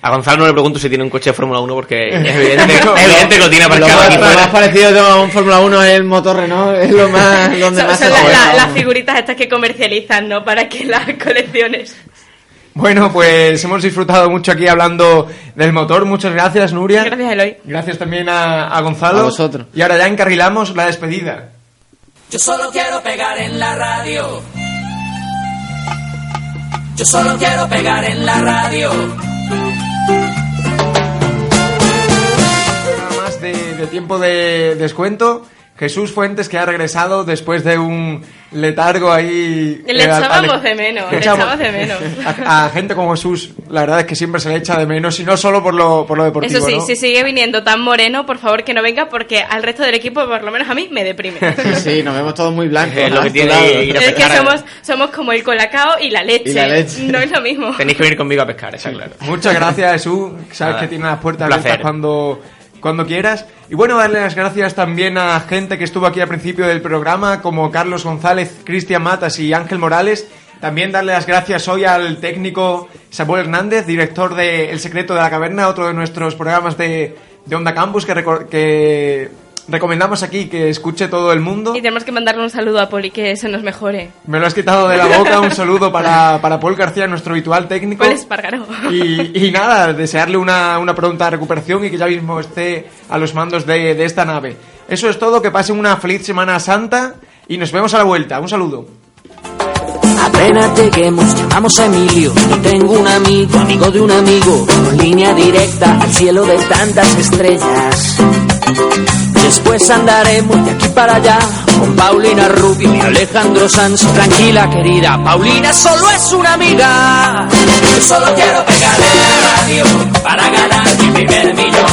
A Gonzalo no le pregunto si tiene un coche de Fórmula 1 porque es evidente, es evidente que lo tiene Lo aparcado más, aquí lo más parecido a un Fórmula 1 es el motor Renault, es lo más donde Son, más son se la- juega. la- las figuritas estas que comercializan, ¿no? Para que las colecciones. Bueno, pues hemos disfrutado mucho aquí hablando del motor. Muchas gracias, Nuria. Gracias, Eloy. Gracias también a, a Gonzalo. A vosotros. Y ahora ya encarrilamos la despedida. Yo solo quiero pegar en la radio. Yo solo quiero pegar en la radio. De, tiempo de descuento. Jesús Fuentes que ha regresado después de un letargo ahí. Le eh, echábamos de menos, le echamos- echábamos de menos. A, a gente como Jesús, la verdad es que siempre se le echa de menos y no solo por lo, por lo deportivo. Eso sí, ¿no? si sigue viniendo tan moreno, por favor que no venga porque al resto del equipo, por lo menos a mí, me deprime. Sí, nos vemos todos muy blancos. Es lo que tiene ir a es que pescar. somos, somos como el colacao y la leche. Y la leche. No es lo mismo. Tenéis que venir conmigo a pescar, está claro. Muchas gracias, Jesús. Sabes Nada, que tiene las puertas abiertas cuando, cuando quieras. Y bueno, darle las gracias también a gente que estuvo aquí al principio del programa, como Carlos González, Cristian Matas y Ángel Morales. También darle las gracias hoy al técnico Samuel Hernández, director de El Secreto de la Caverna, otro de nuestros programas de, de Onda Campus que, que recomendamos aquí que escuche todo el mundo. Y tenemos que mandarle un saludo a Poli que se nos mejore. Me lo has quitado de la boca. Un saludo para, para Paul García, nuestro habitual técnico. Poli Espargaró. Y, y nada, desearle una, una pronta recuperación y que ya mismo esté a los mandos de, de esta nave. Eso es todo, que pasen una feliz Semana Santa y nos vemos a la vuelta. Un saludo. Apenas lleguemos, llamamos a Emilio. Yo tengo un amigo, amigo de un amigo, con línea directa al cielo de tantas estrellas. Después andaremos de aquí para allá con Paulina Rubio y Alejandro Sanz. Tranquila, querida, Paulina solo es una amiga. Yo solo quiero pegar en la radio para ganar mi primer millón.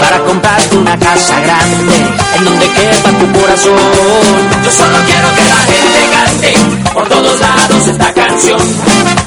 Para comprarte una casa grande en donde quepa tu corazón. Yo solo quiero que la gente cante por todos lados esta canción.